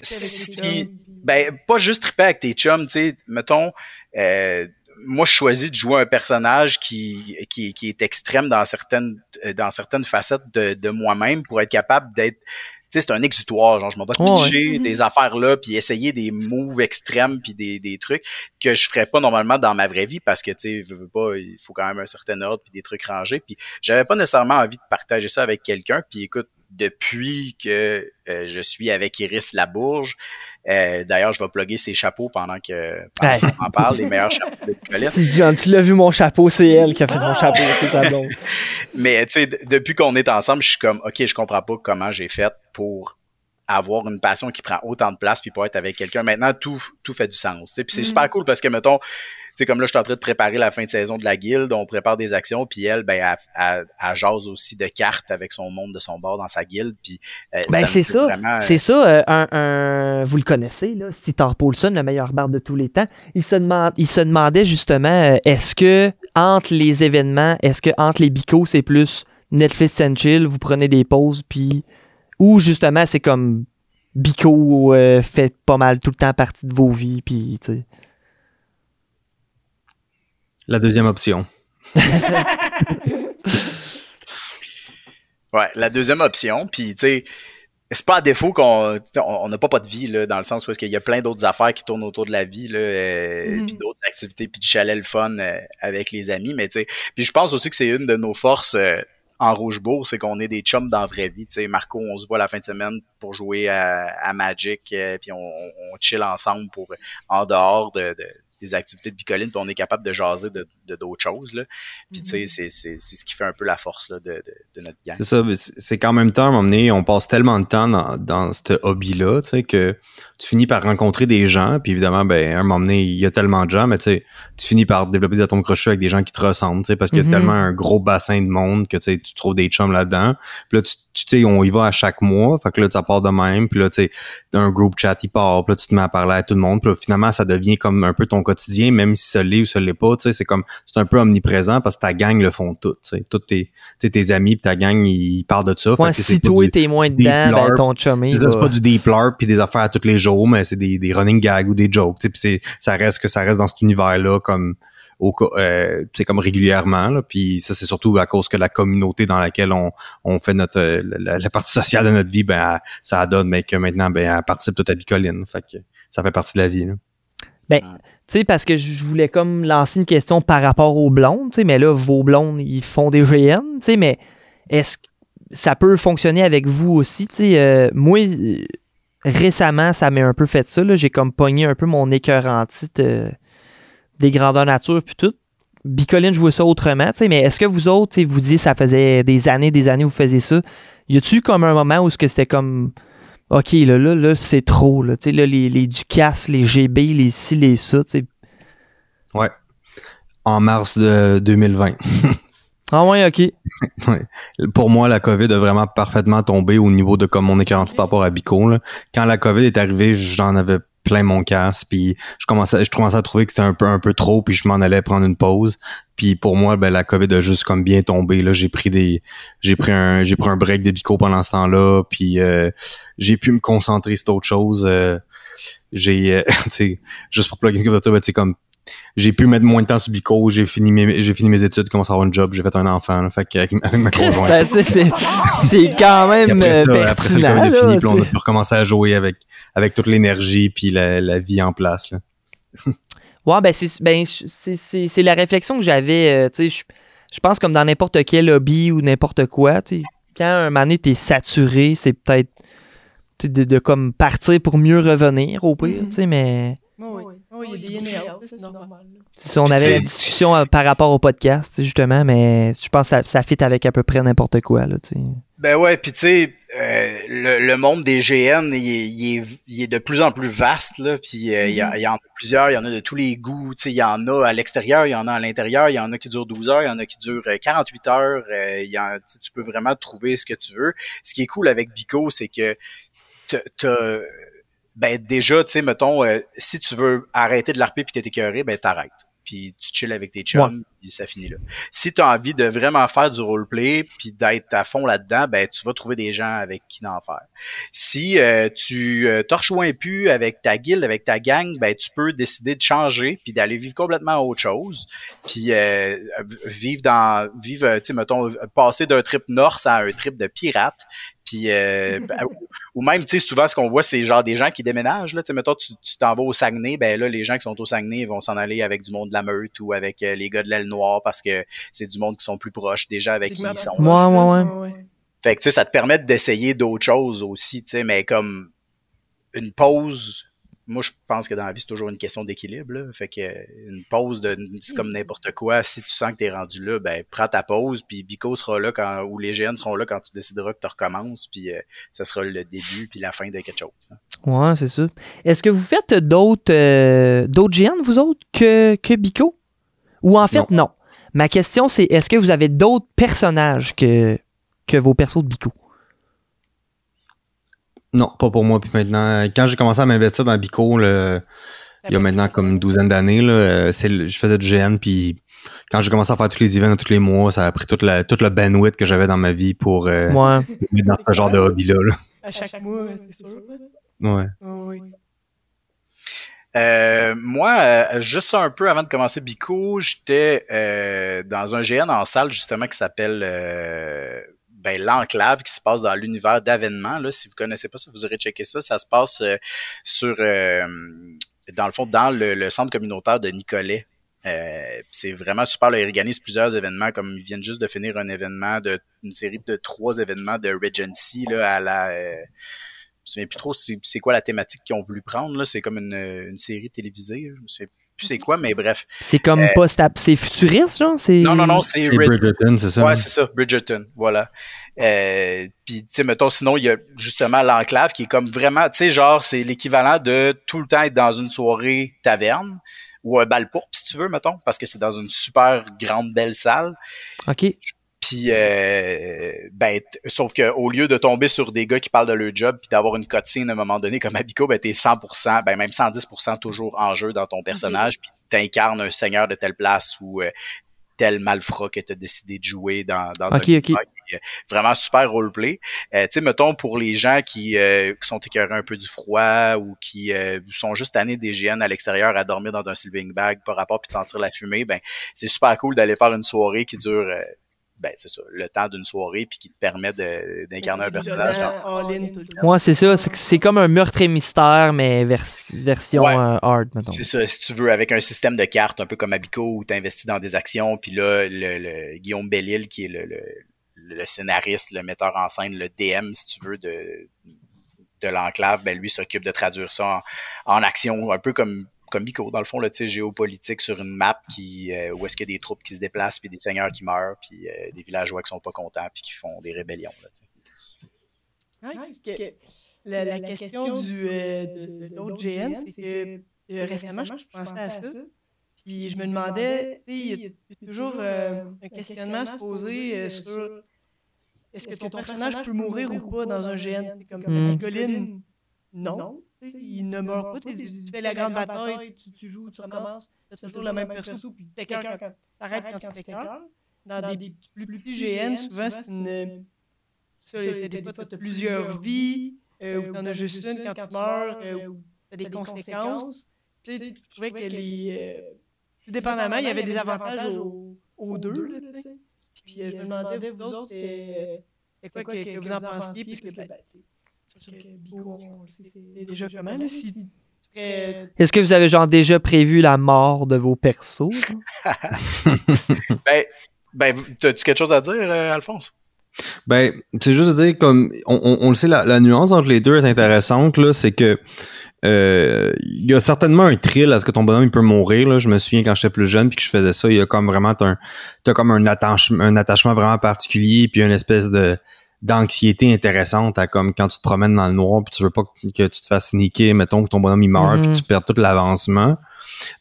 Speaker 3: si, ben, pas juste triper avec tes chums, tu sais, mettons, euh, moi, je choisis de jouer un personnage qui, qui, qui est extrême dans certaines, euh, dans certaines facettes de, de moi-même pour être capable d'être, tu sais, c'est un exutoire, genre, je m'en
Speaker 1: ouais.
Speaker 3: pitcher des affaires là, puis essayer des moves extrêmes, puis des, des trucs que je ferais pas normalement dans ma vraie vie parce que, tu sais, pas, il faut quand même un certain ordre, puis des trucs rangés, puis j'avais pas nécessairement envie de partager ça avec quelqu'un, puis écoute, depuis que euh, je suis avec Iris Labourge, euh, d'ailleurs, je vais plugger ses chapeaux pendant que pendant qu'on en parle, les meilleurs chapeaux de Colette.
Speaker 1: Si John, tu l'as vu mon chapeau, c'est elle qui a fait mon chapeau, c'est sa blonde. [LAUGHS]
Speaker 3: Mais tu sais, depuis qu'on est ensemble, je suis comme, ok, je comprends pas comment j'ai fait pour avoir une passion qui prend autant de place puis pour être avec quelqu'un. Maintenant, tout, tout fait du sens. Puis c'est
Speaker 2: Mhm.
Speaker 3: super cool parce que, mettons, tu sais, comme là, je suis en train de préparer la fin de saison de la guilde, on prépare des actions, puis elle, ben, elle, elle, elle jase aussi de cartes avec son monde de son bord dans sa guilde, puis euh,
Speaker 1: Ben,
Speaker 3: me
Speaker 1: c'est ça.
Speaker 3: vraiment, euh,
Speaker 1: C'est ça, euh, un, un- vous le connaissez, là, Sitar Paulson, le meilleur barde de tous les temps. Il se, il se demandait justement, euh, est-ce que entre les événements, est-ce que entre les bicos, c'est plus Netflix and chill, vous prenez des pauses, puis. Ou justement, c'est comme bico euh, fait pas mal tout le temps partie de vos vies, puis, tu sais.
Speaker 4: La deuxième option. [LAUGHS]
Speaker 3: Ouais, la deuxième option, puis tu sais, c'est pas à défaut qu'on on n'a pas pas de vie là, dans le sens où est-ce qu'il y a plein d'autres affaires qui tournent autour de la vie là, euh,
Speaker 2: Mhm.
Speaker 3: puis d'autres activités, puis du chalet le fun euh, avec les amis, mais tu sais, puis je pense aussi que c'est une de nos forces euh, en Rouge-Bourg, c'est qu'on est des chums dans la vraie vie. Tu sais, Marco, on se voit la fin de semaine pour jouer à, Magic, euh, puis on, on chill ensemble pour en dehors de, de- des activités de bicoline, puis on est capable de jaser de de d'autres choses là. Puis tu sais, c'est c'est c'est ce qui fait un peu la force là, de, de, de notre gang.
Speaker 4: C'est ça, c'est qu'en même temps, à un moment donné, on passe tellement de temps dans, dans ce hobby-là, tu sais, que tu finis par rencontrer des gens, puis évidemment, ben, à un moment donné, il y a tellement de gens, mais tu sais, tu finis par développer des atomes crochus avec des gens qui te ressemblent, tu sais, parce qu'il y a
Speaker 1: Mhm.
Speaker 4: tellement un gros bassin de monde que, tu sais, tu trouves des chums là-dedans. Puis là, tu tu sais, on y va à chaque mois, fait que là, ça part de même, puis là, tu sais, un groupe chat, il part, puis là, tu te mets à parler à tout le monde, puis là, finalement, ça devient comme un peu ton quotidien, même si ça l'est ou ça l'est pas, tu sais, c'est comme, c'est un peu omniprésent parce que ta gang le font tout, tu sais, tous tes, tes amis pis ta gang, ils parlent de ça.
Speaker 1: Ouais,
Speaker 4: fait que
Speaker 1: si toi t'es moins dedans, ben, ton chumé.
Speaker 4: c'est pas du deep puis des affaires à tous les jours, mais c'est des, des running gags ou des jokes. tu sais, c'est, ça reste que ça reste dans cet univers-là comme au euh, comme régulièrement. Là, puis ça, c'est surtout à cause que la communauté dans laquelle on, on fait notre euh, la, la partie sociale de notre vie, ben elle- ça donne, mais que maintenant, ben elle participe toute à bicoline. Fait que ça fait partie de la vie. Là.
Speaker 1: Tu sais, parce que je voulais comme lancer une question par rapport aux blondes, tu sais, mais là, vos blondes, ils font des GN, tu sais, mais est-ce que ça peut fonctionner avec vous aussi, tu sais? euh, moi, euh, récemment, ça m'a un peu fait ça, là, j'ai comme pogné un peu mon écœurant titre euh, des grandeurs nature puis tout. Bicoline, je vois ça autrement, tu sais, mais est-ce que vous autres, tu sais, vous dites ça faisait des années, des années, vous faisiez ça? Y a-tu comme un moment où c'était comme OK, là, là, là, c'est trop, là, tu sais, là, les, les Ducasse, les GB, les ci, les ça, tu sais,
Speaker 4: En mars de 2020.
Speaker 1: Ah ouais, ok. [LAUGHS]
Speaker 4: Pour moi, la COVID a vraiment parfaitement tombé au niveau de comme mon écœurant par rapport à Bico. là. Quand la COVID est arrivée, j'en avais plein mon casse, puis je commençais, je commençais à trouver que c'était un peu un peu trop, puis je m'en allais prendre une pause. Puis pour moi, ben la COVID a juste comme bien tombé. Là, j'ai pris des, j'ai pris un, j'ai pris un break de Bico pendant ce temps-là, puis euh, j'ai pu me concentrer sur autre chose. euh, j'ai, euh, [LAUGHS] tu sais, juste pour plugger de ben, tu sais, comme j'ai pu mettre moins de temps sur Bico, j'ai fini mes, j'ai fini mes études, commencé à avoir un job, j'ai fait un enfant, là, fait qu'avec avec ma conjointe. [LAUGHS]
Speaker 1: Ben, c'est, quand même
Speaker 4: après,
Speaker 1: euh,
Speaker 4: ça, après ça, le
Speaker 1: pertinent.
Speaker 4: COVID est
Speaker 1: là,
Speaker 4: fini, puis on a pu recommencer à jouer avec, avec toute l'énergie puis la, la vie en place. Là. [LAUGHS]
Speaker 1: Ouais, ben, c'est, ben, c'est, c'est, c'est la réflexion que j'avais. euh, tu sais, je, je pense comme dans n'importe quel hobby ou n'importe quoi. tu sais, Quand un moment donné, t'es saturé, c'est peut-être de, de comme partir pour mieux revenir au pire, tu sais, mais.
Speaker 2: Oui, il y a des c'est normal. là.
Speaker 1: C'est ça, on avait la discussion euh, par rapport au podcast, justement, mais je pense que ça, ça fit avec à peu près n'importe quoi, là, tu sais.
Speaker 3: Ben ouais, puis tu sais, euh, le, le monde des GN, il est, il est, il est de plus en plus vaste, là, puis euh, il y, a- il y en a plusieurs, il y en a de tous les goûts, tu sais, il y en a à l'extérieur, il y en a à l'intérieur, il y en a qui durent 12 heures, il y en a qui durent euh, 48 heures, euh, il y en, tu peux vraiment trouver ce que tu veux. Ce qui est cool avec Bico, c'est que t'as, ben déjà, tu sais, mettons, euh, si tu veux arrêter de l'arper puis t'es écœuré, ben t'arrêtes. Puis tu chill avec tes chums, puis ça finit là. Si tu as envie de vraiment faire du roleplay puis d'être à fond là-dedans, ben tu vas trouver des gens avec qui en faire. Si euh, tu euh, te rejoins plus avec ta guilde, avec ta gang, ben tu peux décider de changer puis d'aller vivre complètement autre chose, puis euh, vivre dans vivre tu sais mettons passer d'un trip norse à un trip de pirate, puis euh, ben, ou- même tu sais souvent ce qu'on voit c'est genre des gens qui déménagent là, tu sais mettons tu tu t'en vas au Saguenay, ben là les gens qui sont au Saguenay ils vont s'en aller avec du monde de la meute ou avec euh, les gars de l'aile noire parce que c'est du monde qui sont plus proches déjà avec qui ils sont.
Speaker 1: Ouais, ouais, ouais.
Speaker 2: ouais.
Speaker 3: Fait que tu sais, ça te permet d'essayer d'autres choses aussi, tu sais, mais comme une pause, moi je pense que dans la vie, c'est toujours une question d'équilibre. Fait que euh, une pause de c'est comme n'importe quoi. Si tu sens que t'es rendu là, ben prends ta pause, puis Bico sera là quand ou les GN seront là quand tu décideras que tu recommences, puis euh, ça sera le début puis la fin de quelque chose. hein.
Speaker 1: Ouais, c'est ça. Est-ce que vous faites d'autres euh, d'autres GN, vous autres, que, que Bico? Ou en fait, non. Ma question, c'est est-ce que vous avez d'autres personnages que, que vos persos de Bico?
Speaker 4: Non, pas pour moi. Puis maintenant, quand j'ai commencé à m'investir dans Bico, là, il y a maintenant comme une douzaine d'années, là, c'est le- je faisais du GN, puis quand j'ai commencé à faire tous les events tous les mois, ça a pris toute la, toute le bandwidth que j'avais dans ma vie pour euh,
Speaker 1: Ouais.
Speaker 4: mettre dans ce genre de hobby-là. là.
Speaker 2: À chaque mois, c'est sûr.
Speaker 4: Ouais.
Speaker 2: Oui.
Speaker 3: Euh, moi, euh, juste un peu avant de commencer Bico, j'étais euh, dans un GN en salle justement qui s'appelle euh, ben, l'enclave qui se passe dans l'univers d'avènement. Là, si vous connaissez pas ça, vous aurez checké ça. Ça se passe euh, sur euh, dans le fond dans le, centre communautaire de Nicolet. Euh, c'est vraiment super. Là, ils organisent plusieurs événements, comme ils viennent juste de finir un événement de une série de trois événements de Regency là, à la. je me souviens plus trop c'est quoi la thématique qu'ils ont voulu prendre. Là. C'est comme une, une série télévisée. Je me souviens plus c'est quoi, mais bref.
Speaker 1: C'est comme
Speaker 3: Euh,
Speaker 1: pas sta- c'est futuriste, genre? C'est...
Speaker 3: Non, non, non, c'est
Speaker 4: Bridgerton, c'est ça?
Speaker 3: Ouais, c'est ça, Bridgerton, voilà. Euh, Puis, tu sais, mettons, sinon, il y a justement l'enclave qui est comme vraiment, tu sais, genre, c'est l'équivalent de tout le temps être dans une soirée taverne ou un bal pourpre, si tu veux, mettons, parce que c'est dans une super grande, belle salle.
Speaker 1: OK.
Speaker 3: Puis, euh, ben, sauf que au lieu de tomber sur des gars qui parlent de leur job puis d'avoir une cutscene à un moment donné comme Abico, ben t'es 100%, ben même 110% toujours en jeu dans ton personnage, puis t'incarnes un seigneur de telle place ou euh, tel malfrat que t'as décidé de jouer dans, dans un
Speaker 1: Ok, ok.
Speaker 3: univers qui est vraiment super roleplay. Euh, tu sais, mettons pour les gens qui, euh, qui sont écœurés un peu du froid ou qui euh, sont juste tannés des GN à l'extérieur à dormir dans un sleeping bag par rapport puis de sentir la fumée, ben c'est super cool d'aller faire une soirée qui dure ben c'est ça, le temps d'une soirée puis qui te permet de- d'incarner un personnage. dans-.
Speaker 1: Ouais, c'est ça. C'est, c'est comme un meurtre et mystère, mais vers- version
Speaker 3: Ouais.
Speaker 1: euh, hard, mettons.
Speaker 3: C'est ça, si tu veux, avec un système de cartes un peu comme Abico où tu investis dans des actions, puis là, le, le Guillaume Bellil, qui est le, le, le scénariste, le metteur en scène, le DM, si tu veux, de, de l'enclave, ben lui s'occupe de traduire ça en, en action, un peu comme comme Bico, dans le fond, là, géopolitique sur une map qui, euh, où est-ce qu'il y a des troupes qui se déplacent, puis des seigneurs qui meurent, puis euh, des villageois qui sont pas contents, puis qui font des rébellions. Là, tu sais.
Speaker 2: Ouais, parce que la, la question du, euh, de, de l'autre GN, c'est que euh, récemment, je pensais à ça. Puis je me demandais, tu sais, il y, a toujours euh, un questionnement à se poser euh, sur est-ce que ton personnage peut mourir ou pas dans un GN? Comme. Nicoline, non. Tu Il ne meurt pas. Tu tu fais la grande bataille, tu, tu joues, tu recommences, tu fais toujours la même perso, puis tu t'arrêtes quand, tu t'écœures. Dans des plus petits GN, souvent, c'est une. Ça, des fois, t'as plusieurs vies, euh, ou t'en as juste une quand tu meurs, euh, ou t'as des conséquences. Tu sais, je trouvais que les. euh, tout dépendamment, il y avait des avantages aux, deux, tu sais. Puis euh, je me demandais, vous autres, c'était c'était quoi que, que vous en pensiez, parce que, ben, déjà si
Speaker 1: Est-ce que vous avez genre déjà prévu la mort de vos persos? [LAUGHS]
Speaker 3: Ben, ben, as-tu quelque chose à dire, euh, Alphonse?
Speaker 4: Ben, c'est juste de dire, comme on, on- on le sait, la, la nuance entre les deux est intéressante, là, c'est que euh, il y a certainement un thrill à ce que ton bonhomme il peut mourir. Là. Je me souviens quand j'étais plus jeune puis que je faisais ça, il y a comme vraiment un, t'as comme un attachement, un attachement vraiment particulier puis une espèce de d'anxiété intéressante à comme quand tu te promènes dans le noir puis tu veux pas que tu te fasses niquer, mettons que ton bonhomme il meurt puis
Speaker 1: Mhm.
Speaker 4: tu perds tout l'avancement.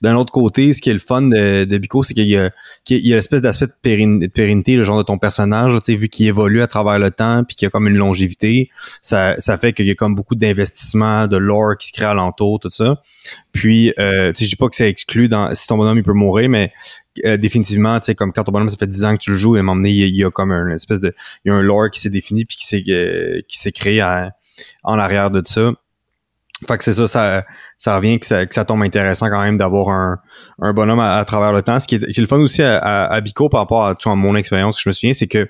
Speaker 4: D'un autre côté, ce qui est le fun de, de Bico, c'est qu'il y a, qu'il y a l'espèce d'aspect de, périn- de pérennité, le genre de ton personnage, tu sais, vu qu'il évolue à travers le temps, puis qu'il y a comme une longévité, ça, ça fait qu'il y a comme beaucoup d'investissement, de lore qui se crée alentour, tout ça. Puis, euh, tu sais, je dis pas que c'est exclu dans si ton bonhomme il peut mourir, mais euh, définitivement, tu sais, comme quand ton bonhomme ça fait 10 ans que tu le joues, et donné, il y a, comme un espèce de, il y a un lore qui s'est défini puis qui s'est euh, qui s'est créé à- en arrière de ça. Fait que c'est ça, ça, revient que ça, que ça tombe intéressant quand même d'avoir un, un bonhomme à, travers le temps. Ce qui est, qui le fun aussi à, à, Bico par rapport à, tu à mon expérience que je me souviens, c'est que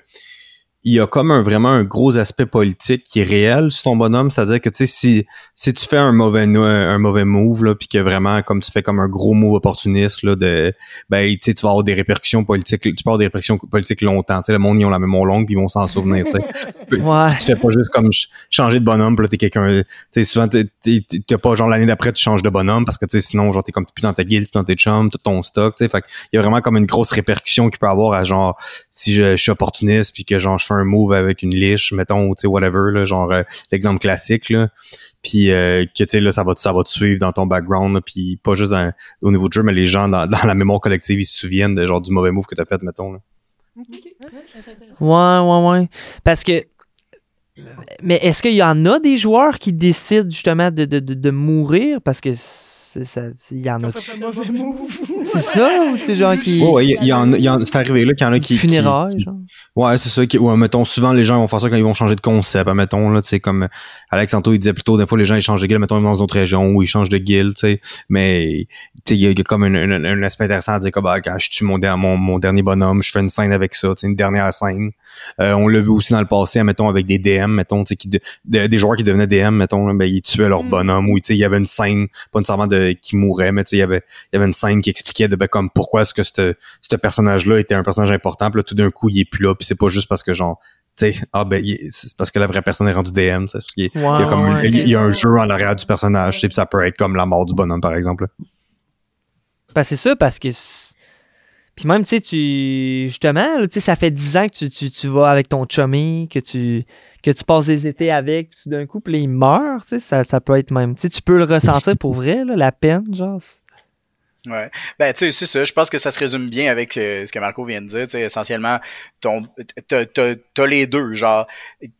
Speaker 4: il y a comme un, vraiment un gros aspect politique qui est réel sur ton bonhomme. C'est-à-dire que, tu sais, si, si tu fais un mauvais, un mauvais move, là, puis que vraiment, comme tu fais comme un gros move opportuniste, là, de, ben, tu sais, tu vas avoir des répercussions politiques, tu peux avoir des répercussions politiques longtemps. Tu sais, le monde, ils ont la mémoire longue, puis ils vont s'en souvenir, tu sais. [LAUGHS]
Speaker 1: Ouais.
Speaker 4: Tu fais pas juste comme ch- changer de bonhomme, puis là, t'es quelqu'un, tu sais, souvent, t'es- t'es t'es- t'as pas, genre, l'année d'après, tu changes de bonhomme, parce que, tu sais, sinon, genre, t'es comme plus dans ta guilde, plus dans tes chums, tout ton stock, tu sais. Fait il y a vraiment comme une grosse répercussion qui peut avoir à, genre, si je, je suis opportuniste, puis que, genre, je fais un move avec une liche, mettons, ou, tu sais, whatever, là, genre, euh, l'exemple classique, là. Puis, euh, que, tu sais, là, ça va, ça va te suivre dans ton background, là, puis pas juste dans- au niveau du jeu, mais les gens, dans, dans la mémoire collective, ils se souviennent de, genre, du mauvais move que t'as fait, mettons, là.
Speaker 2: Ouais.
Speaker 1: Ouais, ouais. Parce que. Mais est-ce qu'il y en a des joueurs qui décident justement de, de, de, de mourir? Parce que Il y en a. [LAUGHS] C'est ça? Ou tu sais, genre qui.
Speaker 4: Ouais, ouais, il y, il y en, a- il y en- c'est arrivé, là, qu'il y en a qui.
Speaker 1: Funérailles,
Speaker 4: qui-
Speaker 1: genre.
Speaker 4: Ouais, c'est ça. Qui, ouais, mettons, souvent, les gens vont faire ça quand ils vont changer de concept. Mettons, là, tu sais, comme Alex Santo, il disait plutôt, des fois, les gens, ils changent de guilde, mettons, ils vont dans une autre région ou ils changent de guilde, tu sais. Mais, tu sais, il y, a- il y a comme un, un- un aspect intéressant à dire, comme, ah, quand je tue mon, der- mon, mon dernier bonhomme, je fais une scène avec ça, tu sais, une dernière scène. Euh, on l'a vu aussi dans le passé, mettons, avec des DM, mettons, tu sais, qui de- de- des joueurs qui devenaient DM, mettons, là, ben, ils tuaient leur
Speaker 2: Mm.
Speaker 4: bonhomme ou, tu sais, il y avait une scène, pas nécessairement de, qui mourait, mais, il y avait, il y avait une scène qui expliquait de, ben, comme, pourquoi est-ce que ce personnage-là était un personnage important, puis là, tout d'un coup, il est plus là, puis c'est pas juste parce que, genre, tu sais, ah, ben, c'est parce que la vraie personne est rendue DM, c'est parce qu'il y a-
Speaker 1: Ouais,
Speaker 4: il y a comme il y a un jeu en arrière du personnage, tu sais, puis ça peut être comme la mort du bonhomme, par exemple.
Speaker 1: Ben, c'est ça, parce que. Puis même, tu sais, tu. Justement, tu sais, ça fait 10 ans que tu, tu, tu vas avec ton chummy, que tu, que tu passes des étés avec, puis d'un coup, puis il meurt, tu sais, ça, ça peut être même. Tu tu peux le ressentir pour vrai, la peine, genre.
Speaker 3: Ouais. Ben, tu sais, c'est ça. Je pense que ça se résume bien avec euh, ce que Marco vient de dire. Essentiellement, ton, t'as, t'as les deux. Genre,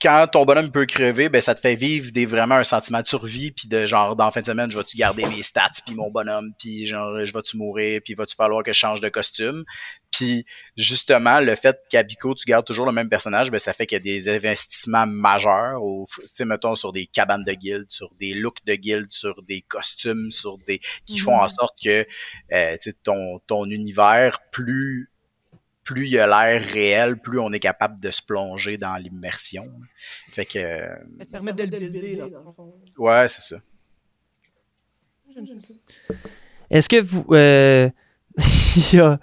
Speaker 3: quand ton bonhomme peut crever, ben, ça te fait vivre des, vraiment un sentiment de survie, puis de genre, dans la fin de semaine, je vais-tu garder mes stats, puis mon bonhomme, puis genre, je vais-tu mourir, puis va-tu falloir que je change de costume? Puis, justement, le fait qu'à Bico, tu gardes toujours le même personnage, ben, ça fait qu'il y a des investissements majeurs, au, tu sais, mettons, sur des cabanes de guild, sur des looks de guild, sur des costumes, sur des, qui font en sorte que, euh, ton, ton univers, plus plus il a l'air réel, plus on est capable de se plonger dans l'immersion. Fait que euh,
Speaker 2: Ça te permet de le builder, là, dans le fond.
Speaker 3: ouais, c'est ça.
Speaker 2: J'aime j'aime ça.
Speaker 1: Est-ce que vous. euh, [LAUGHS] il, y a,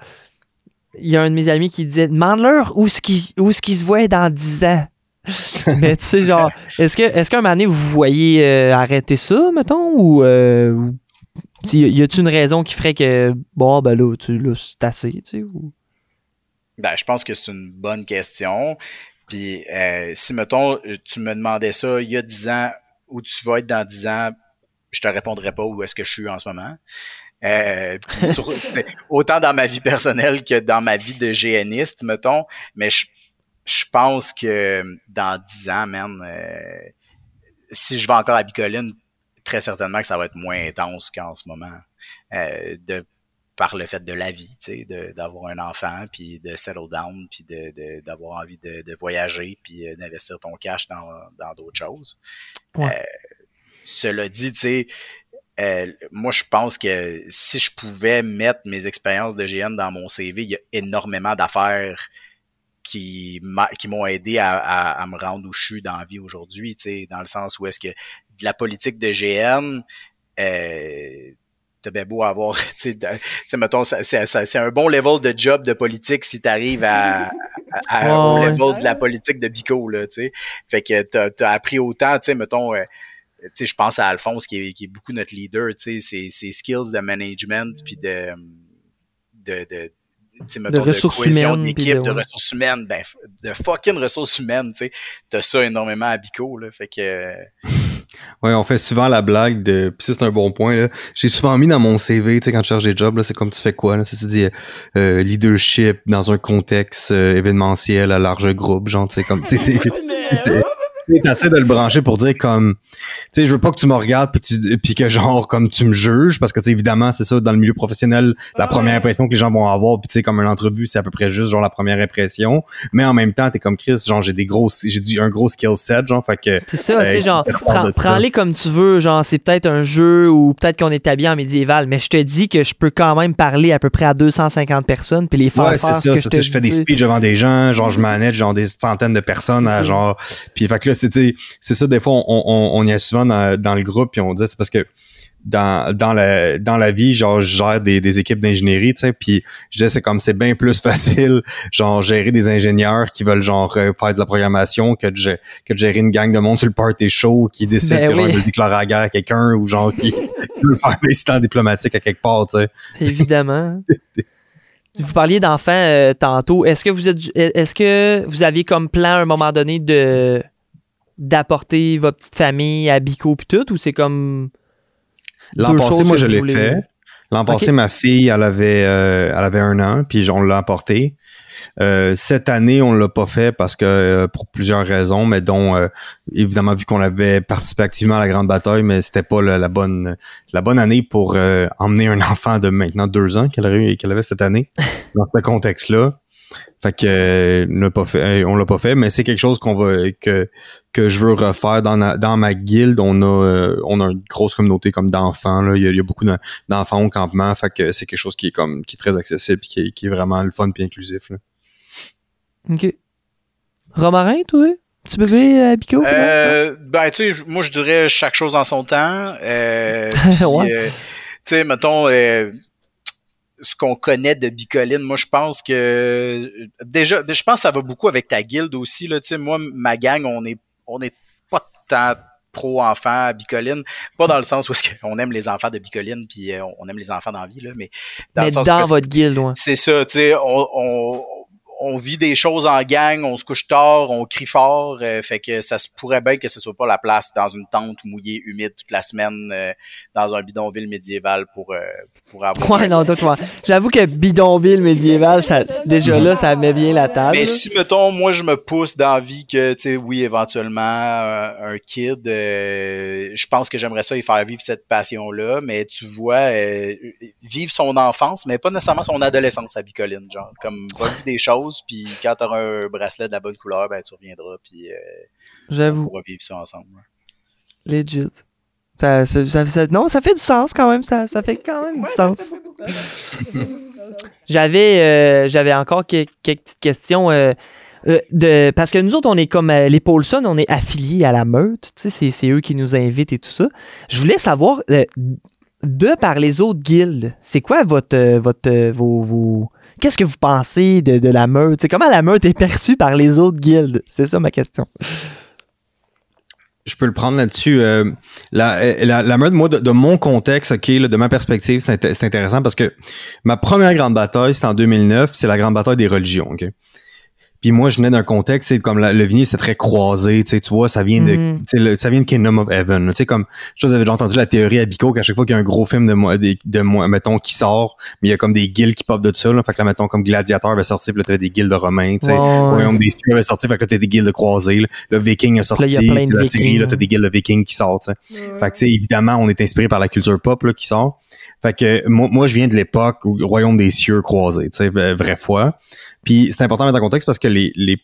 Speaker 1: il y a un de mes amis qui disait Demande-leur où est-ce où qu'il se voit dans 10 ans. [LAUGHS] Mais tu sais, genre, est-ce que est-ce qu'à un moment donné, vous voyez euh, arrêter ça, mettons, ou. Euh, y a-tu une raison qui ferait que. Bon, ben là, tu, là c'est assez, tu sais, ou?
Speaker 3: Ben, je pense que c'est une bonne question. Puis euh, si mettons, tu me demandais ça il y a 10 ans, où tu vas être dans 10 ans, je te répondrais pas où est-ce que je suis en ce moment. Euh, sur- autant dans ma vie personnelle que dans ma vie de géaniste, mettons. Mais je, je pense que dans 10 ans, man, euh, si je vais encore à Bicoline, très certainement que ça va être moins intense qu'en ce moment. Euh, de par le fait de la vie, tu sais, de- d'avoir un enfant, puis de settle down, puis de- de- d'avoir envie de, de voyager, puis euh, d'investir ton cash dans dans d'autres choses.
Speaker 1: Ouais.
Speaker 3: Euh, cela dit, tu sais, euh, moi je pense que si je pouvais mettre mes expériences de GN dans mon CV, il y a énormément d'affaires qui m'ont aidé à, à- à me rendre où je suis dans la vie aujourd'hui, tu sais, dans le sens où est-ce que de la politique de GN, euh, t'as bien beau avoir, [LAUGHS] tu sais, mettons, c'est un bon level de job de politique si t'arrives à, à, à- au
Speaker 1: ouais.
Speaker 3: level de la politique de Bico, là, tu sais. Fait que t'as, t'as appris autant, tu sais, mettons, euh, je pense à Alphonse qui est, qui est beaucoup notre leader, tu sais, ses, ses skills de management puis de, de, de tu sais, mettons,
Speaker 1: ressources
Speaker 3: cohésion
Speaker 1: humaines,
Speaker 3: d'équipe,
Speaker 1: de-
Speaker 3: de,
Speaker 1: ouais.
Speaker 3: ressources humaines, ben, de fucking ressources humaines, tu sais. T'as ça énormément à Bico, là. Fait que,
Speaker 4: Ouais, on fait souvent la blague de. Puis ça, c'est un bon point. là. J'ai souvent mis dans mon CV, tu sais, quand je cherche des jobs, là, c'est comme tu fais quoi, là? C'est tu dis euh, leadership dans un contexte euh, événementiel à large groupe, genre, tu sais, comme. t'es- [LAUGHS] t'essaies de le brancher pour dire comme, tu sais, je veux pas que tu me regardes puis, tu, puis que genre comme tu me juges parce que tu évidemment c'est ça dans le milieu professionnel la première impression que les gens vont avoir puis tu sais comme une entrevue c'est à peu près juste genre la première impression mais en même temps t'es comme Chris genre j'ai des grosses j'ai dit un gros skill set genre fait que
Speaker 1: C'est ça, tu sais, genre, prends-les comme tu veux, genre, c'est peut-être un jeu ou peut-être qu'on est habillé en médiéval, mais je te dis que je peux quand même parler à peu près à 250 personnes puis les faire
Speaker 4: Ouais, c'est
Speaker 1: ce
Speaker 4: ça.
Speaker 1: que je
Speaker 4: fais des speeches devant des gens, genre je manage genre des centaines de personnes à genre. Puis fait que c'est ça. Des fois, on, on, on y a souvent dans, dans le groupe, puis on dit c'est parce que dans dans la dans la vie, genre je gère des, des équipes d'ingénierie, tu sais. Puis je dis c'est comme c'est bien plus [LAUGHS] facile, genre gérer des ingénieurs qui veulent genre euh, faire de la programmation que de, que de gérer une gang de monde sur le party show qui décide
Speaker 1: Ben
Speaker 4: que genre
Speaker 1: oui.
Speaker 4: ils veulent déclarer la guerre à quelqu'un ou genre qui [LAUGHS] veut faire l'incident diplomatique à quelque part, tu sais.
Speaker 1: Évidemment. [LAUGHS] Vous parliez d'enfants euh, tantôt. Est-ce que vous êtes est-ce que vous aviez comme plan à un moment donné de d'apporter votre petite famille à Bico puis tout ou c'est comme
Speaker 4: L'an passé, moi, je l'ai fait. L'an passé,
Speaker 1: Ok.
Speaker 4: ma fille, elle avait, euh, elle avait un an, puis on l'a apporté. Euh, cette année, on l'a pas fait parce que euh, pour plusieurs raisons, mais dont évidemment vu qu'on avait participé activement à la grande bataille, mais c'était pas la, la bonne la bonne année pour emmener un [LAUGHS] enfant de maintenant deux ans qu'elle avait, qu'elle avait cette année dans ce contexte-là. Fait que euh, on l'a pas fait, euh, on l'a pas fait, mais c'est quelque chose qu'on va que que je veux refaire dans, la- dans ma guilde. On a euh, on a une grosse communauté comme d'enfants là. Il y a, il y a beaucoup d'en- d'enfants au campement. Fait que c'est quelque chose qui est comme qui est très accessible puis qui est, qui est vraiment le fun puis inclusif. Là.
Speaker 1: OK. Romarin, toi? Petit bébé à Bico?
Speaker 3: Euh, ben, tu sais, moi, je dirais chaque chose en son temps. Euh, [LAUGHS] puis,
Speaker 1: Ouais.
Speaker 3: euh, tu sais, mettons, euh, ce qu'on connaît de Bicoline, moi, je pense que déjà, je pense que ça va beaucoup avec ta guilde aussi. Là, tu sais, moi, ma gang, on est, on est pas tant pro-enfants à Bicoline. Pas dans le sens où est-ce qu'on aime les enfants de Bicoline, puis euh, on aime les enfants dans la vie, là, mais dans
Speaker 1: Mais
Speaker 3: le sens
Speaker 1: dans votre guilde, ouais.
Speaker 3: c'est ça, tu sais, on, on, on vit des choses en gang, on se couche tard, on crie fort, euh, fait que ça se pourrait bien que ce soit pas la place dans une tente mouillée, humide toute la semaine, euh, dans un bidonville médiéval pour, euh, pour avoir...
Speaker 1: Ouais, non, toi, toi. J'avoue que bidonville médiéval, ça, déjà là, ça met bien la table.
Speaker 3: Mais si, mettons, moi, je me pousse dans la vie que, tu sais, oui, éventuellement, euh, un kid, euh, je pense que j'aimerais ça y faire vivre cette passion-là, mais tu vois, euh, vivre son enfance, mais pas nécessairement son adolescence à Bicoline, genre, comme, va vivre des choses, puis quand t'auras un bracelet de la bonne couleur, ben, tu reviendras, puis euh, on
Speaker 1: J'avoue,
Speaker 3: pourra vivre ça ensemble.
Speaker 1: legit. Ça, ça- ça- ça- non, ça fait du sens quand même. Ça, ça fait quand même du sens. J'avais euh, j'avais encore que- quelques petites questions. euh, euh, de, parce que nous autres, on est comme euh, les Paulson, on est affiliés à la meute. Tu sais, c'est, c'est eux qui nous invitent et tout ça. Je voulais savoir, euh, de par les autres guildes, c'est quoi votre, votre, vos, vos- Qu'est-ce que vous pensez de, de la meute? Comment la meute est perçue par les autres guildes? C'est ça ma question.
Speaker 4: Je peux le prendre là-dessus. euh, la, euh, la, meute, moi, de, mon contexte, ok, là, de ma perspective, c'est int- c'est intéressant parce que ma première grande bataille, c'était en 2009, c'est la grande bataille des religions. Puis moi, je venais d'un contexte, c'est comme la- le vignier, c'est très croisé, tu sais, tu vois, ça vient de, tu sais, le- ça vient de Kingdom of Heaven, tu sais, comme, je sais, vous avez déjà entendu la théorie à Bico qu'à chaque fois qu'il y a un gros film de moi, de moi, mettons, qui sort, mais il y a comme des guildes qui pop de ça, là, fait que là, mettons, comme Gladiateur va sortir, puis là, t'avais des guildes de Romains, tu sais. Royaume des cieux avait sorti, fait que là, t'as des guildes de croisés, là. le Viking a sorti,
Speaker 1: Là, a
Speaker 4: la série, là, t'as des guildes de Vikings qui sortent, tu sais. Fait que, tu sais, évidemment, on est inspiré par la culture pop là, qui sort. Fait que moi, moi je viens de l'époque où le royaume des cieux croisé, tu sais, vraie foi. Puis c'est important de mettre en contexte parce que les, les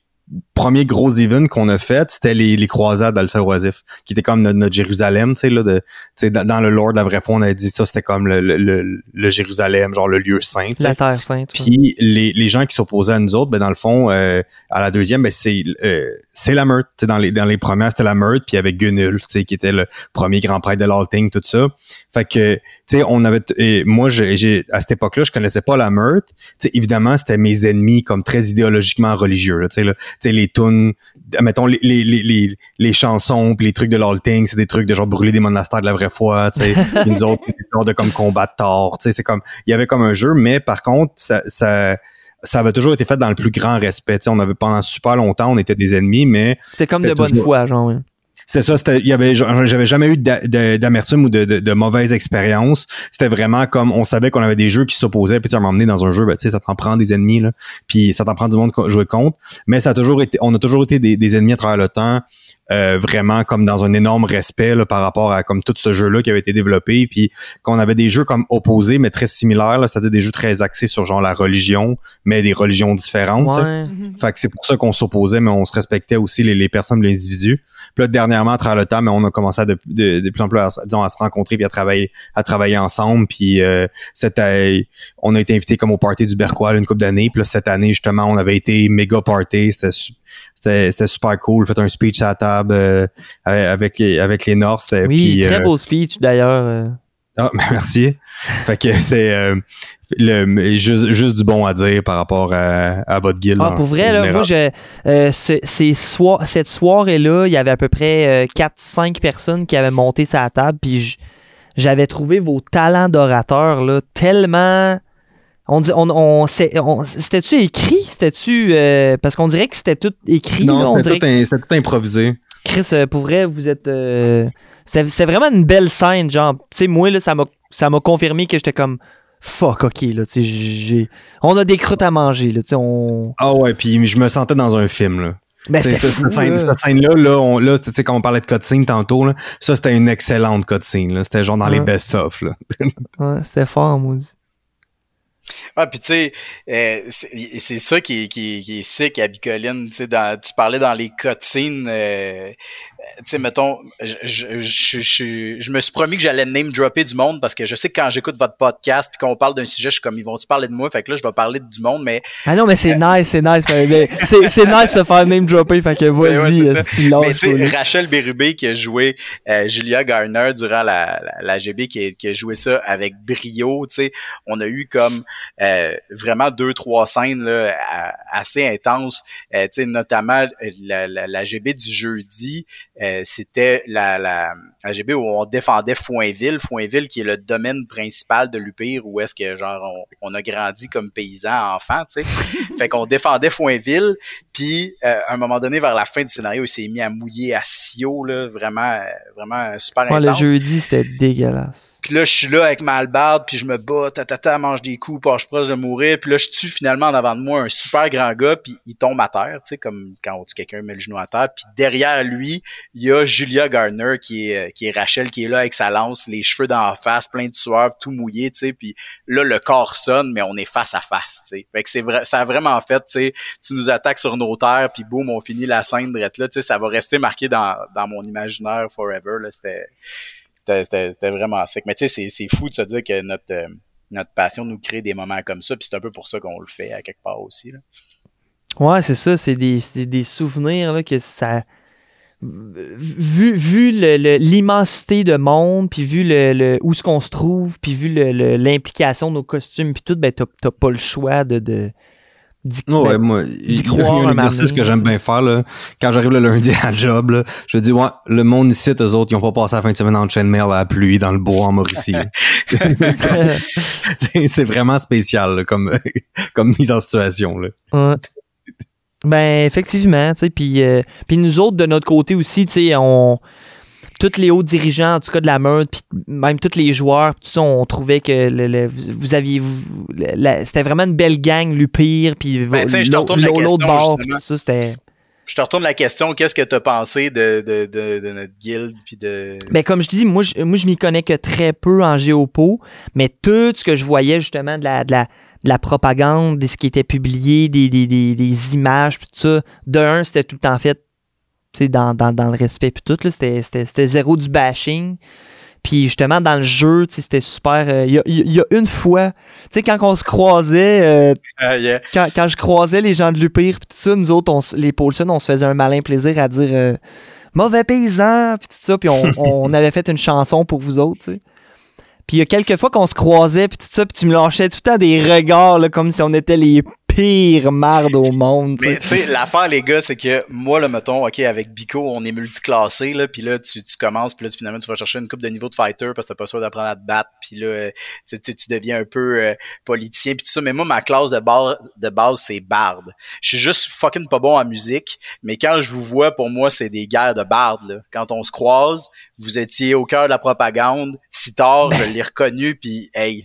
Speaker 4: premiers gros events qu'on a fait, c'était les, les croisades Oisif, qui était comme notre, notre Jérusalem, tu sais, là, de, tu sais, dans, dans le lore de la vraie foi, on a dit ça, c'était comme le, le, le, le Jérusalem, genre le lieu saint, tu sais.
Speaker 1: La Terre Sainte. ouais.
Speaker 4: Puis les, les gens qui s'opposaient à nous autres, ben dans le fond, euh, à la deuxième, ben c'est euh, c'est la meute. Tu sais, dans les dans les premières, c'était la meute, puis avec Gunulf, tu sais, qui était le premier grand prêtre de l'Alting, tout ça. Fait que, sais, on avait et moi, j'ai j'ai- à cette époque-là, je connaissais pas la meute. Tu sais, évidemment, c'était mes ennemis comme très idéologiquement religieux. Tu sais, là, sais, les tunes, mettons, les, les, les, les, chansons, puis les trucs de l'alting, c'est des trucs de genre brûler des monastères de la vraie foi, tu sais. [LAUGHS] Nous autres, c'est genres de comme combattre tort, tu sais. C'est comme, il y avait comme un jeu, mais par contre, ça, ça, ça avait toujours été fait dans le plus grand respect. Tu sais, on avait pendant super longtemps, on était des ennemis, mais
Speaker 1: C'était comme de bonne foi, genre. ouais.
Speaker 4: C'est ça, c'était, il y avait, j'avais jamais eu d'amertume ou de, mauvaise expérience. C'était vraiment comme, on savait qu'on avait des jeux qui s'opposaient, puis à m'emmener dans un jeu, ben, tu sais, ça t'en prend des ennemis, là, puis ça t'en prend du monde jouer contre. Mais ça a toujours été, on a toujours été des, des ennemis à travers le temps, euh, vraiment comme dans un énorme respect là, par rapport à comme tout ce jeu-là qui avait été développé, puis qu'on avait des jeux comme opposés mais très similaires, là, c'est-à-dire des jeux très axés sur genre la religion, mais des religions différentes. tu sais.
Speaker 1: Ouais.
Speaker 2: Mhm.
Speaker 4: Fait que c'est pour ça qu'on s'opposait, mais on se respectait aussi les, les personnes, les individus. Puis là, dernièrement, à travers le temps, mais on a commencé à de, de, de plus en plus à, se- disons, à se rencontrer puis à travailler, à travailler ensemble. Puis euh, c'était, on a été invité comme au party du Berquois une couple d'années. Puis là, cette année, justement, on avait été méga party. C'était su- c'était super cool. Fait un speech à la table euh, avec les avec les
Speaker 1: Oui, très
Speaker 4: euh,
Speaker 1: beau speech d'ailleurs. euh.
Speaker 4: ah, [LAUGHS] merci. Fait que c'est euh, le juste, juste du bon à dire par rapport à, à votre guilde.
Speaker 1: Ah, pour vrai, là, moi, je, euh, ce- ces soi- cette soirée-là, il y avait à peu près 4-5 personnes qui avaient monté sa table, puis j'avais trouvé vos talents d'orateur là, tellement. On, dit- on, on, c'était-tu écrit? C'était-tu. euh, parce qu'on dirait que c'était tout écrit.
Speaker 4: Non,
Speaker 1: on
Speaker 4: c'était tout, tout improvisé.
Speaker 1: Chris, euh, pour vrai, vous êtes. euh, C'était vraiment une belle scène, genre. Tu sais, moi, là, ça m'a confirmé que j'étais comme. Fuck, ok, là, tu sais, j'ai. On a des croûtes à manger, là, tu sais, on.
Speaker 4: Ah ouais, puis je me sentais dans un film là.
Speaker 1: Ben,
Speaker 4: cette, scène,
Speaker 1: là.
Speaker 4: cette scène-là, là, on, là, tu sais, quand on parlait de cutscene tantôt, là, ça c'était une excellente cutscene. Là. C'était genre dans les best-of. Là. [LAUGHS]
Speaker 1: Ouais, c'était fort, moi.
Speaker 3: Ouais, puis tu sais, euh, c'est ça qui qui, qui est sick à Bicoline. Dans- tu parlais dans les cutscenes. Euh, tu sais, mettons, je, je, je, je, je me suis promis que j'allais name dropper du monde parce que je sais que quand j'écoute votre podcast puis qu'on parle d'un sujet, je suis comme ils vont-tu parler de moi? Fait que là, je vais parler du monde, mais
Speaker 1: Ah non, mais c'est nice, c'est nice. c'est c'est [LAUGHS] nice de se faire name dropper, fait que
Speaker 3: Ben ouais,
Speaker 1: vas-y, lâche,
Speaker 3: Mais tu sais. Rachel Bérubé qui a joué euh, Julia Garner durant la, la, la GB, qui a, qui a joué ça avec brio, tu sais, on a eu comme euh, vraiment deux, trois scènes là, assez intenses, euh, tu sais, notamment euh, la, la, la GB du jeudi, euh, c'était la, la, la GB où on défendait Foinville, Foinville qui est le domaine principal de l'Upire, où est-ce que genre on, on a grandi comme paysans enfants, tu sais, [LAUGHS] fait qu'on défendait Foinville, puis, euh, à un moment donné, vers la fin du scénario, il s'est mis à mouiller à Sio, là, vraiment, euh, vraiment super
Speaker 1: Ouais, le jeudi, c'était dégueulasse.
Speaker 3: Puis là, je suis là avec ma hallebarde, puis je me bats, tatata, mange des coups, puis je proche de mourir. Puis là, je tue finalement en avant de moi un super grand gars, puis il tombe à terre, tu sais, comme quand on tue quelqu'un met le genou à terre. Puis derrière lui, il y a Julia Garner, qui est, euh, qui est Rachel, qui est là avec sa lance, les cheveux d'en face, plein de sueur, tout mouillé, tu sais. Puis là, le corps sonne, mais on est face à face, tu sais. Fait que c'est vrai, ça a vraiment fait, tu sais, tu nous attaques sur nos terres, puis boum, on finit la scène drette là, tu sais, ça va rester marqué dans, dans mon imaginaire forever, là. C'était c'était- vraiment sec. Mais tu sais, c'est- fou de se dire que notre, euh, notre passion nous crée des moments comme ça, puis c'est un peu pour ça qu'on le fait à quelque part aussi. Là.
Speaker 1: Ouais, c'est ça, c'est des, des souvenirs là, que ça. Vu, vu l'immensité de monde, puis vu le, le- où ce qu'on se trouve, puis vu l'implication de nos costumes, puis tout, ben t'as pas le choix de d'y-
Speaker 4: Ouais, moi, il y a
Speaker 1: un
Speaker 4: exercice que j'aime bien faire. Là. Quand j'arrive le lundi à la job, là, je dis, ouais, le monde ici, eux autres, ils ont pas passé la fin de semaine en chaîne mail à la pluie, dans le bois, en Mauricie. [LAUGHS] [LAUGHS] C'est vraiment spécial là, comme, [LAUGHS] comme mise en situation. Là.
Speaker 1: Ouais. Ben, effectivement, tu sais, puis euh, puis nous autres, de notre côté aussi, tu sais, on... Tous les hauts dirigeants, en tout cas de la meute, puis même tous les joueurs, tout ça, on trouvait que le, le- vous, vous aviez... c'était vraiment une belle gang, Lupire, puis
Speaker 3: Ben,
Speaker 1: l'autre
Speaker 3: la
Speaker 1: bord, tout ça, c'était...
Speaker 3: Je te retourne la question, qu'est-ce que tu as pensé de, de, de, de notre guilde, puis de...
Speaker 1: Ben, comme je dis, moi, je, moi, je m'y connais que très peu en géopo, mais tout ce que je voyais, justement, de la, de la, de la propagande, de ce qui était publié, des, des, des, des images, puis tout ça, de un, c'était tout en fait, tu sais, dans, dans, dans le respect, puis tout, là, c'était, zéro du bashing. Puis justement, dans le jeu, c'était super. euh, Il y, a, il y a une fois, tu sais, quand on se croisait, euh,
Speaker 3: Ah, yeah.
Speaker 1: quand, quand je croisais les gens de Lupire, puis tout ça, nous autres, on les Paulson, on se faisait un malin plaisir à dire euh, mauvais paysan, puis tout ça, puis on, [LAUGHS] on avait fait une chanson pour vous autres, tu sais. Puis il y a quelques fois qu'on se croisait, puis tout ça, puis tu me lâchais tout le temps des regards, là, comme si on était les pire marde au monde. tu
Speaker 3: Mais
Speaker 1: sais.
Speaker 3: tu sais, l'affaire, les gars, c'est que moi, là, mettons, OK, avec Bico, on est multiclassé, là, puis là, tu, tu commences, puis là, tu- finalement, tu vas chercher une coupe de niveau de fighter parce que t'as pas sûr d'apprendre à te battre, puis là, euh, tu, sais, tu, tu deviens un peu euh, politicien, puis tout ça. Mais moi, ma classe de, bar, de base, c'est barde. Je suis juste fucking pas bon en musique, mais quand je vous vois, pour moi, c'est des guerres de barde, là. Quand on se croise, vous étiez au cœur de la propagande. Si tard, je l'ai reconnu, puis hey,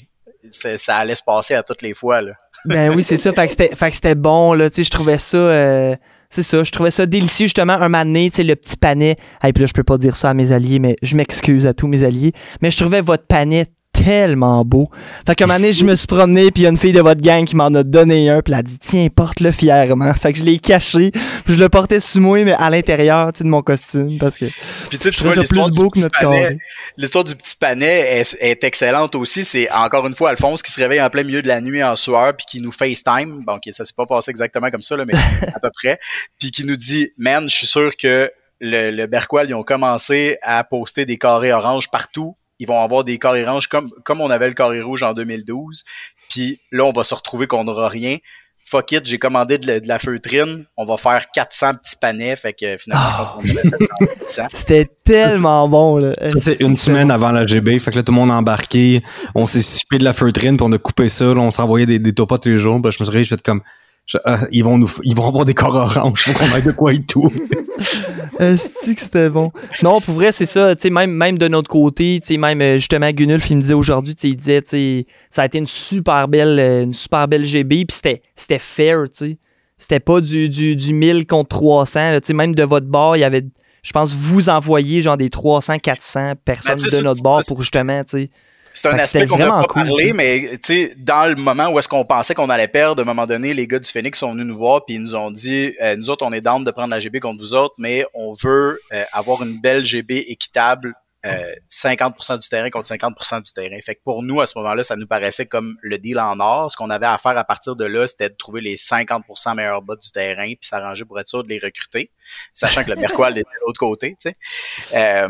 Speaker 3: ça allait se passer à toutes les fois, là.
Speaker 1: Ben oui, c'est ça. Fait que c'était, bon, là. Tu sais, je trouvais ça. euh, c'est ça. Je trouvais ça délicieux, justement. Un donné, tu sais, le petit panet. Et puis là, je peux pas dire ça à mes alliés, mais je m'excuse à tous mes alliés. Mais je trouvais votre panet tellement beau. Fait qu'un moment donné, je me suis promené, puis il y a une fille de votre gang qui m'en a donné un, puis elle a dit, tiens, porte-le fièrement. Fait que je l'ai caché, puis je le portais sous moi, mais à l'intérieur, tu sais, de mon costume, parce que
Speaker 3: Puis tu sais, tu vois l'histoire
Speaker 1: plus
Speaker 3: du
Speaker 1: beau que
Speaker 3: petit
Speaker 1: notre
Speaker 3: panet,
Speaker 1: carré.
Speaker 3: L'histoire du petit panet est, est excellente aussi. C'est encore une fois Alphonse qui se réveille en plein milieu de la nuit en sueur puis qui nous FaceTime. Bon, ok, ça s'est pas passé exactement comme ça, là, mais à peu près. [LAUGHS] Puis qui nous dit, man, je suis sûr que le, le ils ont commencé à poster des carrés oranges partout. Ils vont avoir des carrés oranges comme, comme on avait le carré rouge en 2012. Puis là, on va se retrouver qu'on n'aura rien. Fuck it, j'ai commandé de la, de la feutrine. On va faire 400 petits panais. Fait que finalement, je pense qu'on en a fait 100.
Speaker 1: c'était tellement bon, là.
Speaker 4: Ça, c'est une semaine avant la GB. Fait que là, tout le monde a embarqué. On s'est chipé de la feutrine, puis on a coupé ça. là, on s'envoyait des, des topas tous les jours. Puis je me suis réveillé, je fais comme... je- ah, ils, vont nous, ils vont avoir des corps oranges. Faut qu'on ait de quoi et tout. [LAUGHS]
Speaker 1: Esti que c'était bon. Non, pour vrai, c'est ça. Tu sais, même, même de notre côté, tu sais, même euh, justement, Gunulf, il me disait aujourd'hui, tu sais, il disait, tu sais, ça a été une super belle, euh, une super belle GB, puis c'était, c'était fair, tu sais. C'était pas du, du, du 1000 contre 300. là, Tu sais, même de votre bord, il y avait, je pense, vous envoyez genre des 300, 400 personnes
Speaker 3: Ben,
Speaker 1: de notre bord pour justement, tu sais.
Speaker 3: C'est un aspect qu'on n'a pas
Speaker 1: cool,
Speaker 3: parlé,
Speaker 1: sais.
Speaker 3: mais tu sais, dans le moment où est-ce qu'on pensait qu'on allait perdre, à un moment donné, les gars du Phoenix sont venus nous voir puis ils nous ont dit, euh, nous autres, on est down de prendre la GB contre vous autres, mais on veut euh, avoir une belle GB équitable. euh, 50% du terrain contre 50% du terrain. Fait que pour nous, à ce moment-là, ça nous paraissait comme le deal en or. Ce qu'on avait à faire à partir de là, c'était de trouver les 50% meilleurs bas du terrain puis s'arranger pour être sûr de les recruter, sachant que le Berqual [LAUGHS] était de l'autre côté, tu sais.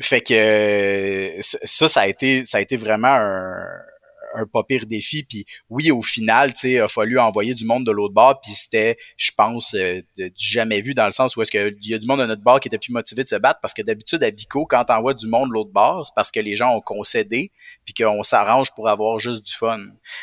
Speaker 3: Fait que euh, ça, ça a été, ça a été vraiment un, un pas pire défi. Puis oui, au final, tu sais, il a fallu envoyer du monde de l'autre bord. Puis c'était, je pense, euh, de- du jamais vu dans le sens où est-ce qu'il y a du monde de notre bord qui était plus motivé de se battre parce que d'habitude à Bico, quand t'envoies du monde de l'autre bord, c'est parce que les gens ont concédé puis qu'on s'arrange pour avoir juste du fun.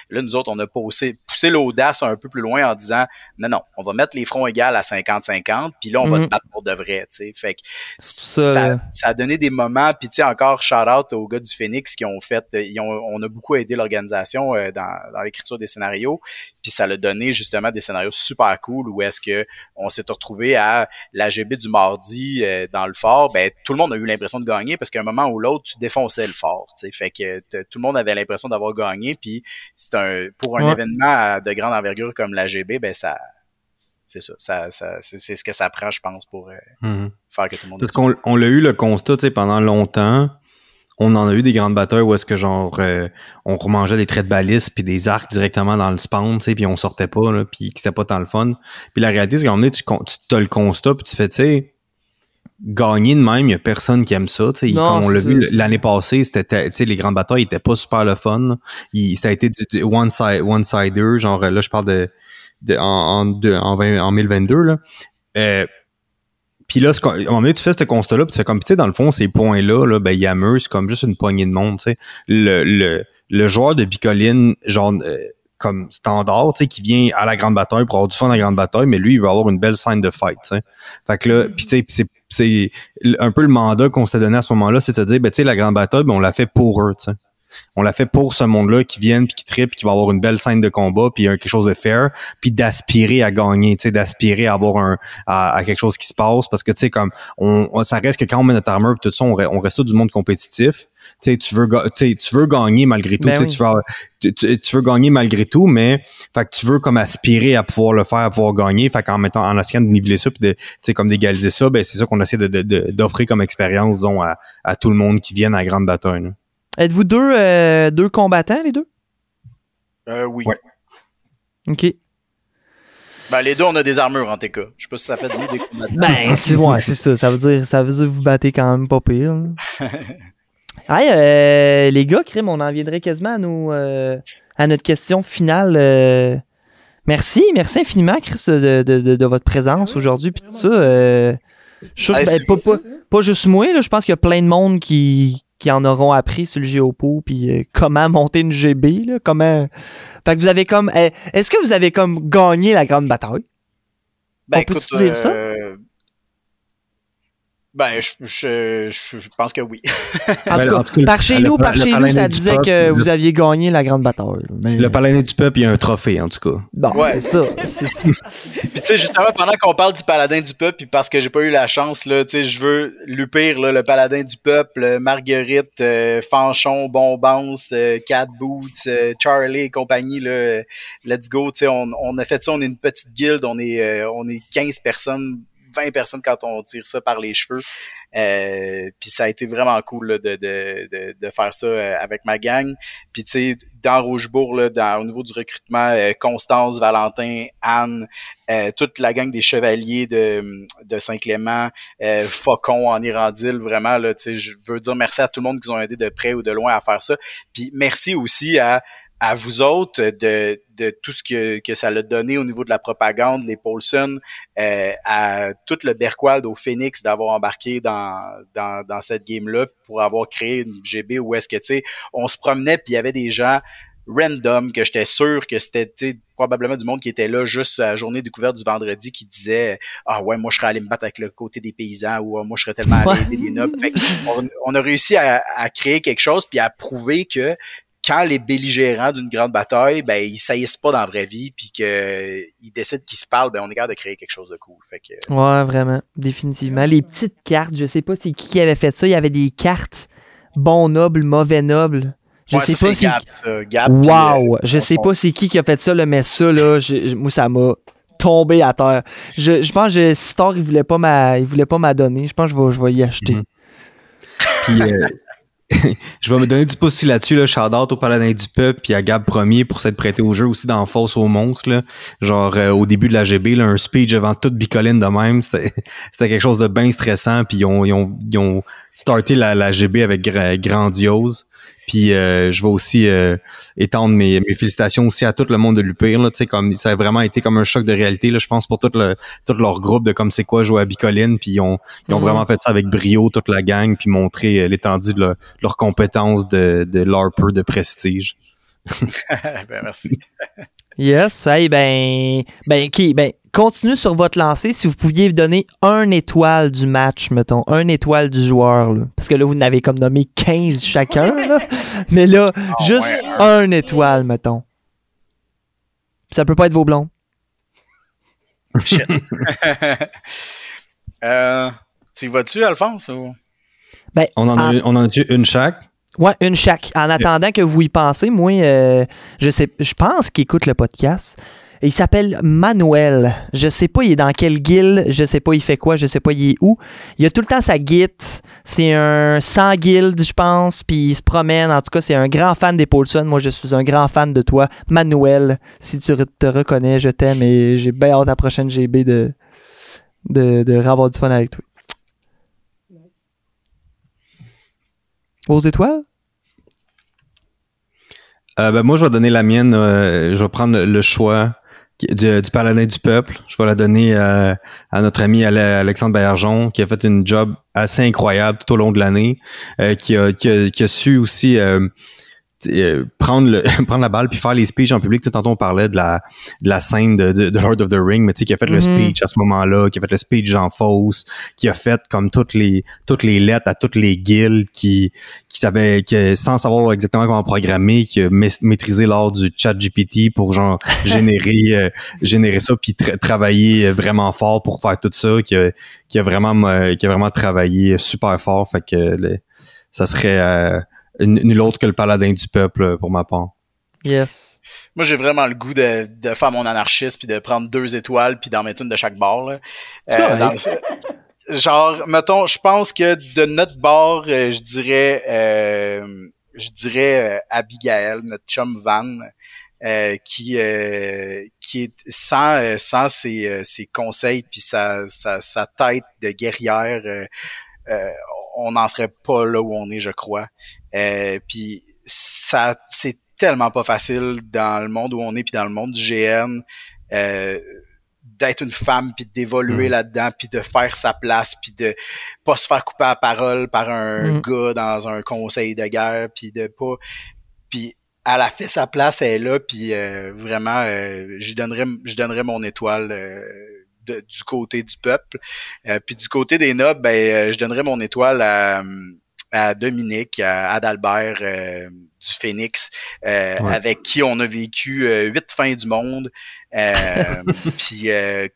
Speaker 3: Là, nous autres, on a poussé, poussé l'audace un peu plus loin en disant non, non, on va mettre les fronts égales à 50-50, puis là, on va
Speaker 1: Mhm.
Speaker 3: se battre pour de vrai, tu sais. Fait que
Speaker 1: Ça,
Speaker 3: ça a donné des moments, puis tu sais, encore shout-out aux gars du Phoenix qui ont fait, euh, ils ont, on a beaucoup aidé l'organisation euh, dans, dans l'écriture des scénarios, puis ça l'a donné justement des scénarios super cool où est-ce que on s'est retrouvé à l'AGB du mardi euh, dans le fort, ben tout le monde a eu l'impression de gagner parce qu'à un moment ou l'autre, tu défonçais le fort, tu sais, fait que tout le monde avait l'impression d'avoir gagné, puis c'est un, pour un
Speaker 1: Ouais.
Speaker 3: événement de grande envergure comme l'AGB, ben ça, c'est ça, ça, ça c'est ce que ça prend, je pense, pour euh,
Speaker 4: Mhm.
Speaker 3: faire que tout le monde
Speaker 4: Parce qu'on on l'a eu le constat, tu sais, pendant longtemps. On en a eu des grandes batailles où est-ce que genre euh, on remangeait des traits de balise puis des arcs directement dans le spawn, tu sais, puis on sortait pas là, puis c'était pas tant le fun. Puis la réalité c'est qu'à un moment donné, tu tu as le constat puis tu fais tu sais gagner de même, il y a personne qui aime ça, tu sais, comme on l'a vu l'année passée, c'était tu sais les grandes batailles étaient pas super le fun. Il, ça a été du, du one side one sider, genre là je parle de, de en en, de- en, 20 en 2022 là. Euh, puis là, ce qu'on- à un moment donné, tu fais ce constat-là, puis tu fais comme, tu sais, dans le fond, ces points-là, là, ben, Yammer, c'est comme juste une poignée de monde, tu sais. Le, le, le joueur de Bicoline, genre, euh, comme standard, tu sais, qui vient à la grande bataille pour avoir du fun à la grande bataille, mais lui, il veut avoir une belle scène de fight, tu sais. Fait que là, puis tu sais, c'est un peu le mandat qu'on s'était donné à ce moment-là, c'est de se dire, ben, tu sais, la grande bataille, ben, on l'a fait pour eux, tu sais. On l'a fait pour ce monde-là qui viennent, puis qui trippe, puis qui va avoir une belle scène de combat, puis quelque chose de fair, puis d'aspirer à gagner, tu sais, d'aspirer à avoir un à, à quelque chose qui se passe, parce que tu sais comme on, on- ça reste que quand on met notre armure, puis tout ça, on, re- on reste tout du monde compétitif. Tu sais, tu veux, tu veux gagner malgré tout.
Speaker 1: Ben
Speaker 4: tu sais,
Speaker 1: oui.
Speaker 4: tu, veux, tu, tu- tu veux gagner malgré tout, mais fait que tu veux comme aspirer à pouvoir le faire, à pouvoir gagner. Fait qu'en mettant, en essayant de niveler ça, puis de, tu sais, comme d'égaliser ça, ben c'est ça qu'on essaie de, de- de- d'offrir comme expérience, disons, à, à tout le monde qui vienne à la grande bataille. là.
Speaker 1: Êtes-vous deux, euh, deux combattants, les deux?
Speaker 3: Euh, oui.
Speaker 4: Ouais.
Speaker 1: OK.
Speaker 3: Ben, les deux, on a des armures en TK. Je sais pas si ça fait de nous des combattants.
Speaker 1: Ben, c'est ouais, c'est ça. Ça veut dire, ça veut dire que vous battez quand même pas pire. [LAUGHS] hey, euh, les gars, crime, on en viendrait quasiment à, nos, euh, à notre question finale. euh, Merci, merci infiniment, Chris, de, de, de, de votre présence aujourd'hui. Puis tout ça. euh, je suis sûr ben, pas, pas, pas juste moi, là, je pense qu'il y a plein de monde qui, qui en auront appris sur le Géopo, puis euh, comment monter une GB, là, comment... Fait que vous avez comme... eh, Est-ce que vous avez comme gagné la grande bataille?
Speaker 3: Ben,
Speaker 1: On peut-tu
Speaker 3: écoute,
Speaker 1: dire ça?
Speaker 3: Ben, je, je, je, je pense que oui. [LAUGHS]
Speaker 1: En,
Speaker 4: Ben,
Speaker 1: tout, cas,
Speaker 4: en tout cas,
Speaker 1: par chez nous, par chez nous, ça disait
Speaker 4: peuple,
Speaker 1: que
Speaker 4: le-
Speaker 1: vous aviez gagné la grande bataille. Mais,
Speaker 4: Le paladin du peuple, il y a un trophée, en tout cas.
Speaker 1: Bon,
Speaker 3: Ouais.
Speaker 1: c'est ça. C'est ça. [LAUGHS]
Speaker 3: Puis tu sais, justement, pendant qu'on parle du paladin du peuple, puis parce que j'ai pas eu la chance, là, tu sais, je veux lupir là, le paladin du peuple, euh, Marguerite, euh, Fanchon, Bombance, euh, Cat Boots, euh, Charlie et compagnie, là, euh, let's go, tu sais, on, on a fait ça, on est une petite guilde, on est, euh, on est 15 personnes, 20 personnes quand on tire ça par les cheveux. Euh, puis ça a été vraiment cool là, de, de, de, de faire ça euh, avec ma gang. Puis tu sais, dans Rochebourg, là, au niveau du recrutement, euh, Constance, Valentin, Anne, euh, toute la gang des chevaliers de, de Saint-Clément, euh, Faucon en Irandil, vraiment, là, tu sais, je veux dire merci à tout le monde qui nous ont aidé de près ou de loin à faire ça. Puis merci aussi à, à vous autres de, de tout ce que, que ça l'a donné au niveau de la propagande, les Paulson, euh, à tout le Berquald au Phoenix d'avoir embarqué dans, dans, dans cette game-là pour avoir créé une GB où est-ce que, tu sais, on se promenait puis il y avait des gens random que j'étais sûr que c'était probablement du monde qui était là juste à la journée découverte du vendredi qui disait ah ouais moi je serais allé me battre avec le côté des paysans ou Ah, moi je serais tellement allé aider les nobles on, on a réussi à, à créer quelque chose puis à prouver que quand les belligérants d'une grande bataille ben ils saillissent pas dans la vraie vie puis que ils décident qu'ils se parlent ben on est capable de créer quelque chose de cool fait que
Speaker 1: Ouais, vraiment. Définitivement. Les petites cartes, je sais pas c'est qui qui avait fait ça. Il y avait des cartes bon noble, mauvais noble. Je
Speaker 3: ouais,
Speaker 1: sais
Speaker 3: ça,
Speaker 1: pas
Speaker 3: c'est
Speaker 1: si.
Speaker 3: Gap, ça. Gap, puis,
Speaker 1: Wow!
Speaker 3: euh,
Speaker 1: Je sais pas c'est qui qui a fait ça, là, mais ça, là, je- je- moi, ça m'a tombé à terre. Je, je pense que Star, il voulait pas m'a, il voulait pas m'adonner. Je pense que je vais, je vais y acheter.
Speaker 4: Mhm. Puis euh, [LAUGHS] je vais me donner du pouce aussi là-dessus, là, shout out au Paladin du Peuple puis à Gab Premier pour s'être prêté au jeu aussi dans Fosse aux monstres. Là. Genre euh, au début de la GB, là, un speech devant toute bicoline de même. [LAUGHS] C'était quelque chose de bien stressant. Puis ils ont, ils ont, ils ont starté la, GB avec gra- grandiose. Puis euh, je vais aussi euh, étendre mes, mes félicitations aussi à tout le monde de l'UPIR. Là, tu sais, comme ça a vraiment été comme un choc de réalité. Là, je pense pour tout, le, tout leur groupe de comme c'est quoi jouer à Bicoline. Puis ils ont, ils ont
Speaker 1: Mhm.
Speaker 4: vraiment fait ça avec brio, toute la gang, puis montrer euh, l'étendue de, leur- leurs compétences de, de LARPer de prestige. [LAUGHS]
Speaker 3: ben, merci
Speaker 1: Yes, hey, ben, ben, qui, ben, continuez sur votre lancée si vous pouviez donner un étoile du match, mettons, un étoile du joueur, là. Parce que là, vous n'avez comme nommé 15 chacun, là. [LAUGHS] Mais là, juste
Speaker 3: ouais,
Speaker 1: un étoile, mettons. Ça peut pas être vos blonds.
Speaker 3: Shit. [LAUGHS] euh, tu y vas-tu, Alphonse? Ou...
Speaker 1: Ben,
Speaker 4: On en a,
Speaker 1: en-
Speaker 4: on en a eu une chaque?
Speaker 1: Ouais, une chaque. En attendant que vous y pensez, moi, euh, je sais, je pense qu'il écoute le podcast. Il s'appelle Manuel. Je sais pas, il est dans quelle guilde. Je sais pas, il fait quoi. Je sais pas, il est où. Il a tout le temps sa git. C'est un sans guilde, je pense. Puis il se promène. En tout cas, c'est un grand fan des Paulson. Moi, je suis un grand fan de toi, Manuel. Si tu te reconnais, je t'aime et j'ai bien hâte à la prochaine GB de, de, de avoir du fun avec toi. Aux étoiles?
Speaker 4: Euh, ben, moi, je vais donner la mienne. euh, je vais prendre le choix du, du du peuple. Je vais la donner euh, à notre ami Ale- Alexandre Bergeon, qui a fait une job assez incroyable tout au long de l'année, euh, qui, a, su aussi euh, euh, prendre le [LAUGHS] prendre la balle puis faire les speeches en public. Tantôt on parlait de la de la scène de, de, de Lord of the Ring, mais tu sais qui a fait le
Speaker 1: Mhm.
Speaker 4: speech à ce moment-là, qui a fait le speech en fausse, qui a fait comme toutes les toutes les lettres à toutes les guildes, qui qui savait que sans savoir exactement comment programmer, qui a ma- maîtrisé l'art du chat GPT pour genre [LAUGHS] générer euh, générer ça puis tra- travailler vraiment fort pour faire tout ça, qui a, qui a vraiment euh, qui a vraiment travaillé super fort. Fait que le- ça serait euh, nul autre que le paladin du peuple euh, pour ma part.
Speaker 1: Yes.
Speaker 3: Moi, j'ai vraiment le goût de, de faire mon anarchiste puis de prendre deux étoiles puis d'en mettre une de chaque bord. Là.
Speaker 1: C'est
Speaker 3: Euh, dans- genre, mettons, je pense que de notre bord, euh, je dirais, euh, je dirais euh, Abigail, notre chum Van, euh, qui euh, qui est sans sans ses, ses conseils puis sa, sa sa tête de guerrière, euh, euh, on n'en serait pas là où on est, je crois. Euh, puis ça, c'est tellement pas facile dans le monde où on est puis dans le monde du GN euh, d'être une femme puis d'évoluer
Speaker 1: Mm.
Speaker 3: là-dedans puis de faire sa place puis de pas se faire couper la parole par un
Speaker 1: Mm.
Speaker 3: gars dans un conseil de guerre puis de pas puis elle a fait sa place elle est là puis euh, vraiment euh, je donnerais je donnerais mon étoile euh, de- du côté du peuple Euh, puis du côté des nobles ben euh, je donnerais mon étoile à à Dominique, à Adalbert euh, du Phoenix, euh,
Speaker 4: Ouais.
Speaker 3: avec qui on a vécu euh, huit fins du monde. Euh, [LAUGHS] puis euh,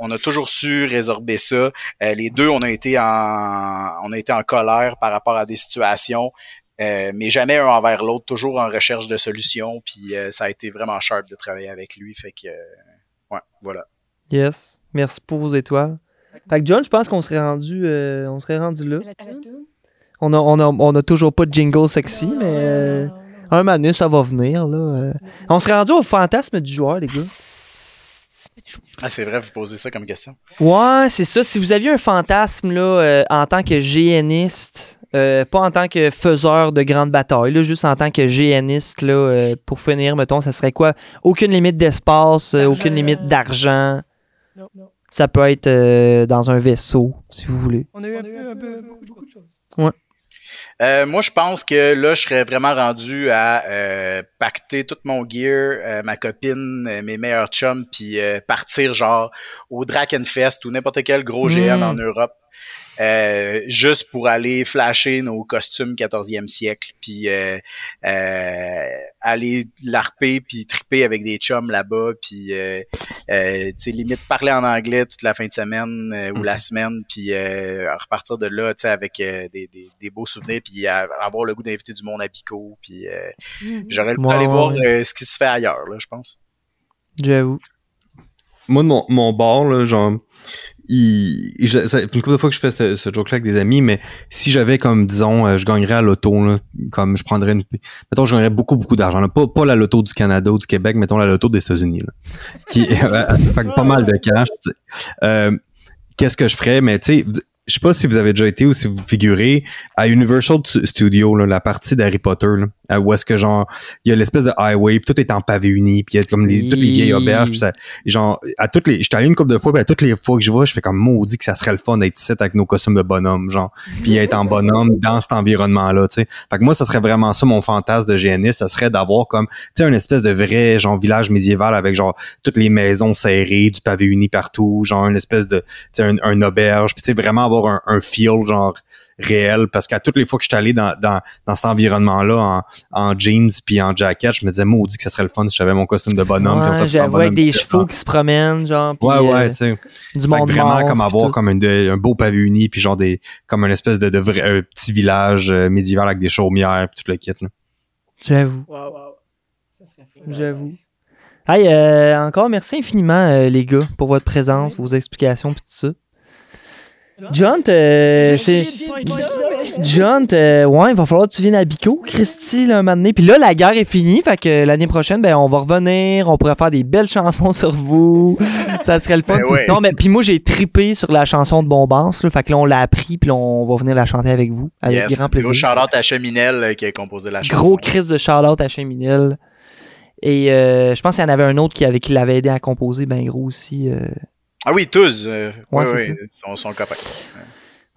Speaker 3: on a toujours su résorber ça. Euh, les deux, on a été en on a été en colère par rapport à des situations, euh, mais jamais un envers l'autre, toujours en recherche de solutions. Puis euh, ça a été vraiment sharp de travailler avec lui. Fait que euh, ouais, voilà.
Speaker 1: Yes. Merci pour vos étoiles. Fait que John, je pense qu'on serait rendu, euh, on serait rendu là. On a, on, a, on a toujours pas de jingle sexy, mais euh, un donné, ça va venir. Là, euh. On serait rendu au fantasme du joueur, les gars.
Speaker 3: Ah, c'est vrai, vous posez ça comme question.
Speaker 1: Ouais, c'est ça. Si vous aviez un fantasme là, euh, en tant que GNiste, euh, pas en tant que faiseur de grandes batailles, là, juste en tant que GNiste, là, euh, pour finir, mettons, ça serait quoi? Aucune limite d'espace, euh, aucune limite d'argent.
Speaker 2: Non.
Speaker 1: Ça peut être euh, dans un vaisseau, si vous voulez.
Speaker 2: On a eu un peu, un peu, beaucoup de choses.
Speaker 3: Euh, moi, je pense que là, je serais vraiment rendu à euh, pacter tout mon gear, euh, ma copine, euh, mes meilleurs chums, puis euh, partir genre au Drakenfest ou n'importe quel gros GN
Speaker 1: Mm.
Speaker 3: en Europe. Euh, juste pour aller flasher nos costumes 14e siècle, puis euh, euh, aller larper, puis triper avec des chums là-bas, puis euh, euh, tu sais, limite parler en anglais toute la fin de semaine euh, ou la semaine, puis euh, repartir de là, tu sais, avec euh, des, des, des beaux souvenirs, puis avoir le goût d'inviter du monde à Bico, puis euh, j'aurais le goût d'aller voir euh, ce qui se fait ailleurs, là, je pense.
Speaker 1: J'avoue.
Speaker 4: moi de mon, mon bord là genre il, il- fait une couple de fois que je fais ce, ce joke là avec des amis mais si j'avais comme disons euh, je gagnerais à l'auto comme je prendrais une mettons je gagnerais beaucoup beaucoup d'argent pas pas la loto du Canada ou du Québec mettons la loto des États-Unis qui [LAUGHS] fait que pas mal de cash. Euh, qu'est-ce que je ferais? Mais tu sais je sais pas si vous avez déjà été ou si vous figurez à Universal Studios, là, la partie d'Harry Potter, là, à où est-ce que genre, il y a l'espèce de highway, puis tout est en pavé uni, puis il y a comme les, toutes les vieilles auberges, puis ça, genre, à toutes les, j'étais allé une couple de fois, puis à toutes les fois que je vois, je fais comme maudit que ça serait le fun d'être ici avec nos costumes de bonhomme, genre, puis être en bonhomme dans cet environnement-là, tu sais. Fait que moi, ça serait vraiment ça mon fantasme de géniste, ça serait d'avoir comme, tu sais, une espèce de vrai, genre, village médiéval avec genre, toutes les maisons serrées, du pavé uni partout, genre, une espèce de, tu sais, un, un auberge, puis tu sais, vraiment avoir un, un feel, genre, réel, parce qu'à toutes les fois que je suis allé dans, dans, dans cet environnement-là, en, en jeans puis en jacket, je me disais, maudit que ça serait le fun si j'avais mon costume de bonhomme. comme ça,
Speaker 1: J'avoue, avec des
Speaker 4: de-
Speaker 1: chevaux qui se promènent, genre. puis,
Speaker 4: Ouais, ouais,
Speaker 1: euh,
Speaker 4: tu sais.
Speaker 1: du
Speaker 4: Fait
Speaker 1: monde
Speaker 4: que vraiment
Speaker 1: mort,
Speaker 4: comme avoir comme un, de- un beau pavé uni puis genre des comme une espèce de, de vrai, un petit village euh, médiéval avec des chaumières puis tout le kit là.
Speaker 1: J'avoue.
Speaker 2: Wow, wow. Ça serait fou.
Speaker 1: J'avoue. Hey, euh, encore merci infiniment, euh, les gars, pour votre présence, vos explications, puis tout ça. John, euh, c'est. John, euh, ouais, il va falloir que tu viennes à Bico, Christy, là, un moment donné. Puis là, la guerre est finie, fait que l'année prochaine, ben, on va revenir, on pourrait faire des belles chansons sur vous. Ça serait le fun.
Speaker 3: Ben ouais.
Speaker 1: Non, mais puis moi, j'ai tripé sur la chanson de Bombance, là, fait que là, on l'a appris, puis là, on va venir la chanter avec vous, avec
Speaker 3: Yes.
Speaker 1: grand
Speaker 3: Gros
Speaker 1: plaisir.
Speaker 3: shout-out à Cheminel euh, qui a composé la chanson.
Speaker 1: Gros crise de Charlotte à Cheminel. Et euh, je pense qu'il y en avait un autre qui, avait, qui l'avait aidé à composer, ben gros aussi.
Speaker 3: Ah oui, tous. euh,
Speaker 1: Ouais,
Speaker 3: ouais,
Speaker 1: c'est
Speaker 3: ouais, sont, sont copains.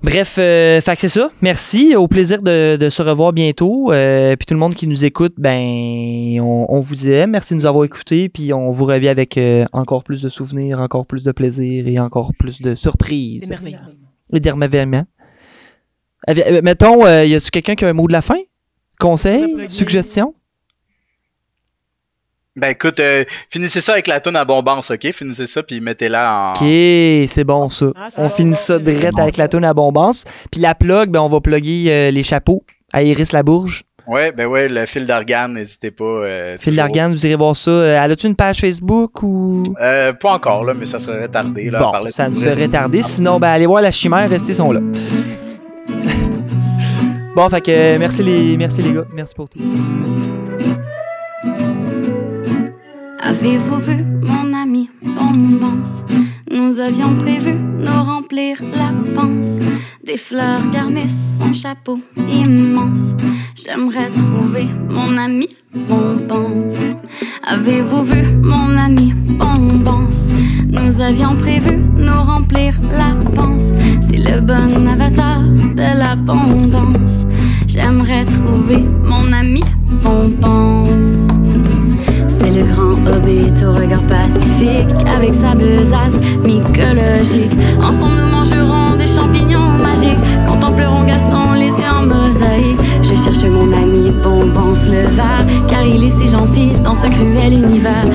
Speaker 1: Bref, euh, fait que c'est ça. Merci. Au plaisir de, de se revoir bientôt. Euh, puis tout le monde qui nous écoute, ben, on, on vous aime. Merci de nous avoir écoutés. Puis on vous revient avec euh, encore plus de souvenirs, encore plus de plaisir et encore plus de surprises. Et d'émerveillement. Mettons, euh, y a-tu quelqu'un qui a un mot de la fin? Conseil? Suggestion?
Speaker 3: Ben écoute, euh, finissez ça avec la tonne à bombance, ok? Finissez ça puis mettez-la en.
Speaker 1: Ok, c'est bon ça.
Speaker 2: Ah,
Speaker 1: On finit ça direct
Speaker 2: bon.
Speaker 1: avec la tonne à bombance. Puis la plug, ben on va plugger euh, les chapeaux à Iris Labourge.
Speaker 3: Ouais, ben ouais, le fil d'organe, n'hésitez pas. Euh, toujours.
Speaker 1: Largan, vous irez voir ça. Euh, Elle a-tu une page Facebook ou?
Speaker 3: Euh, pas encore, là, mais ça serait retardé. Là,
Speaker 1: Bon, ça
Speaker 3: vrai.
Speaker 1: serait tardé. Sinon, ben allez voir la chimère, restez sont là. [LAUGHS] bon, fait que euh, merci les, merci les gars. Merci pour tout.
Speaker 5: Avez-vous vu mon ami Bombance Nous avions prévu nous remplir la panse. Des fleurs garnissent son chapeau immense. J'aimerais trouver mon ami Bombance. Avez-vous vu mon ami Bonbons Nous avions prévu nous remplir la panse. C'est le bon avatar de l'abondance. J'aimerais trouver mon ami Bonbons. C'est le grand hobbit au regard pacifique avec sa besace mycologique. Ensemble nous mangerons des champignons magiques, contemplerons Gaston les yeux en mosaïque. Je cherche mon ami Bonbons le car il est si gentil dans ce cruel univers.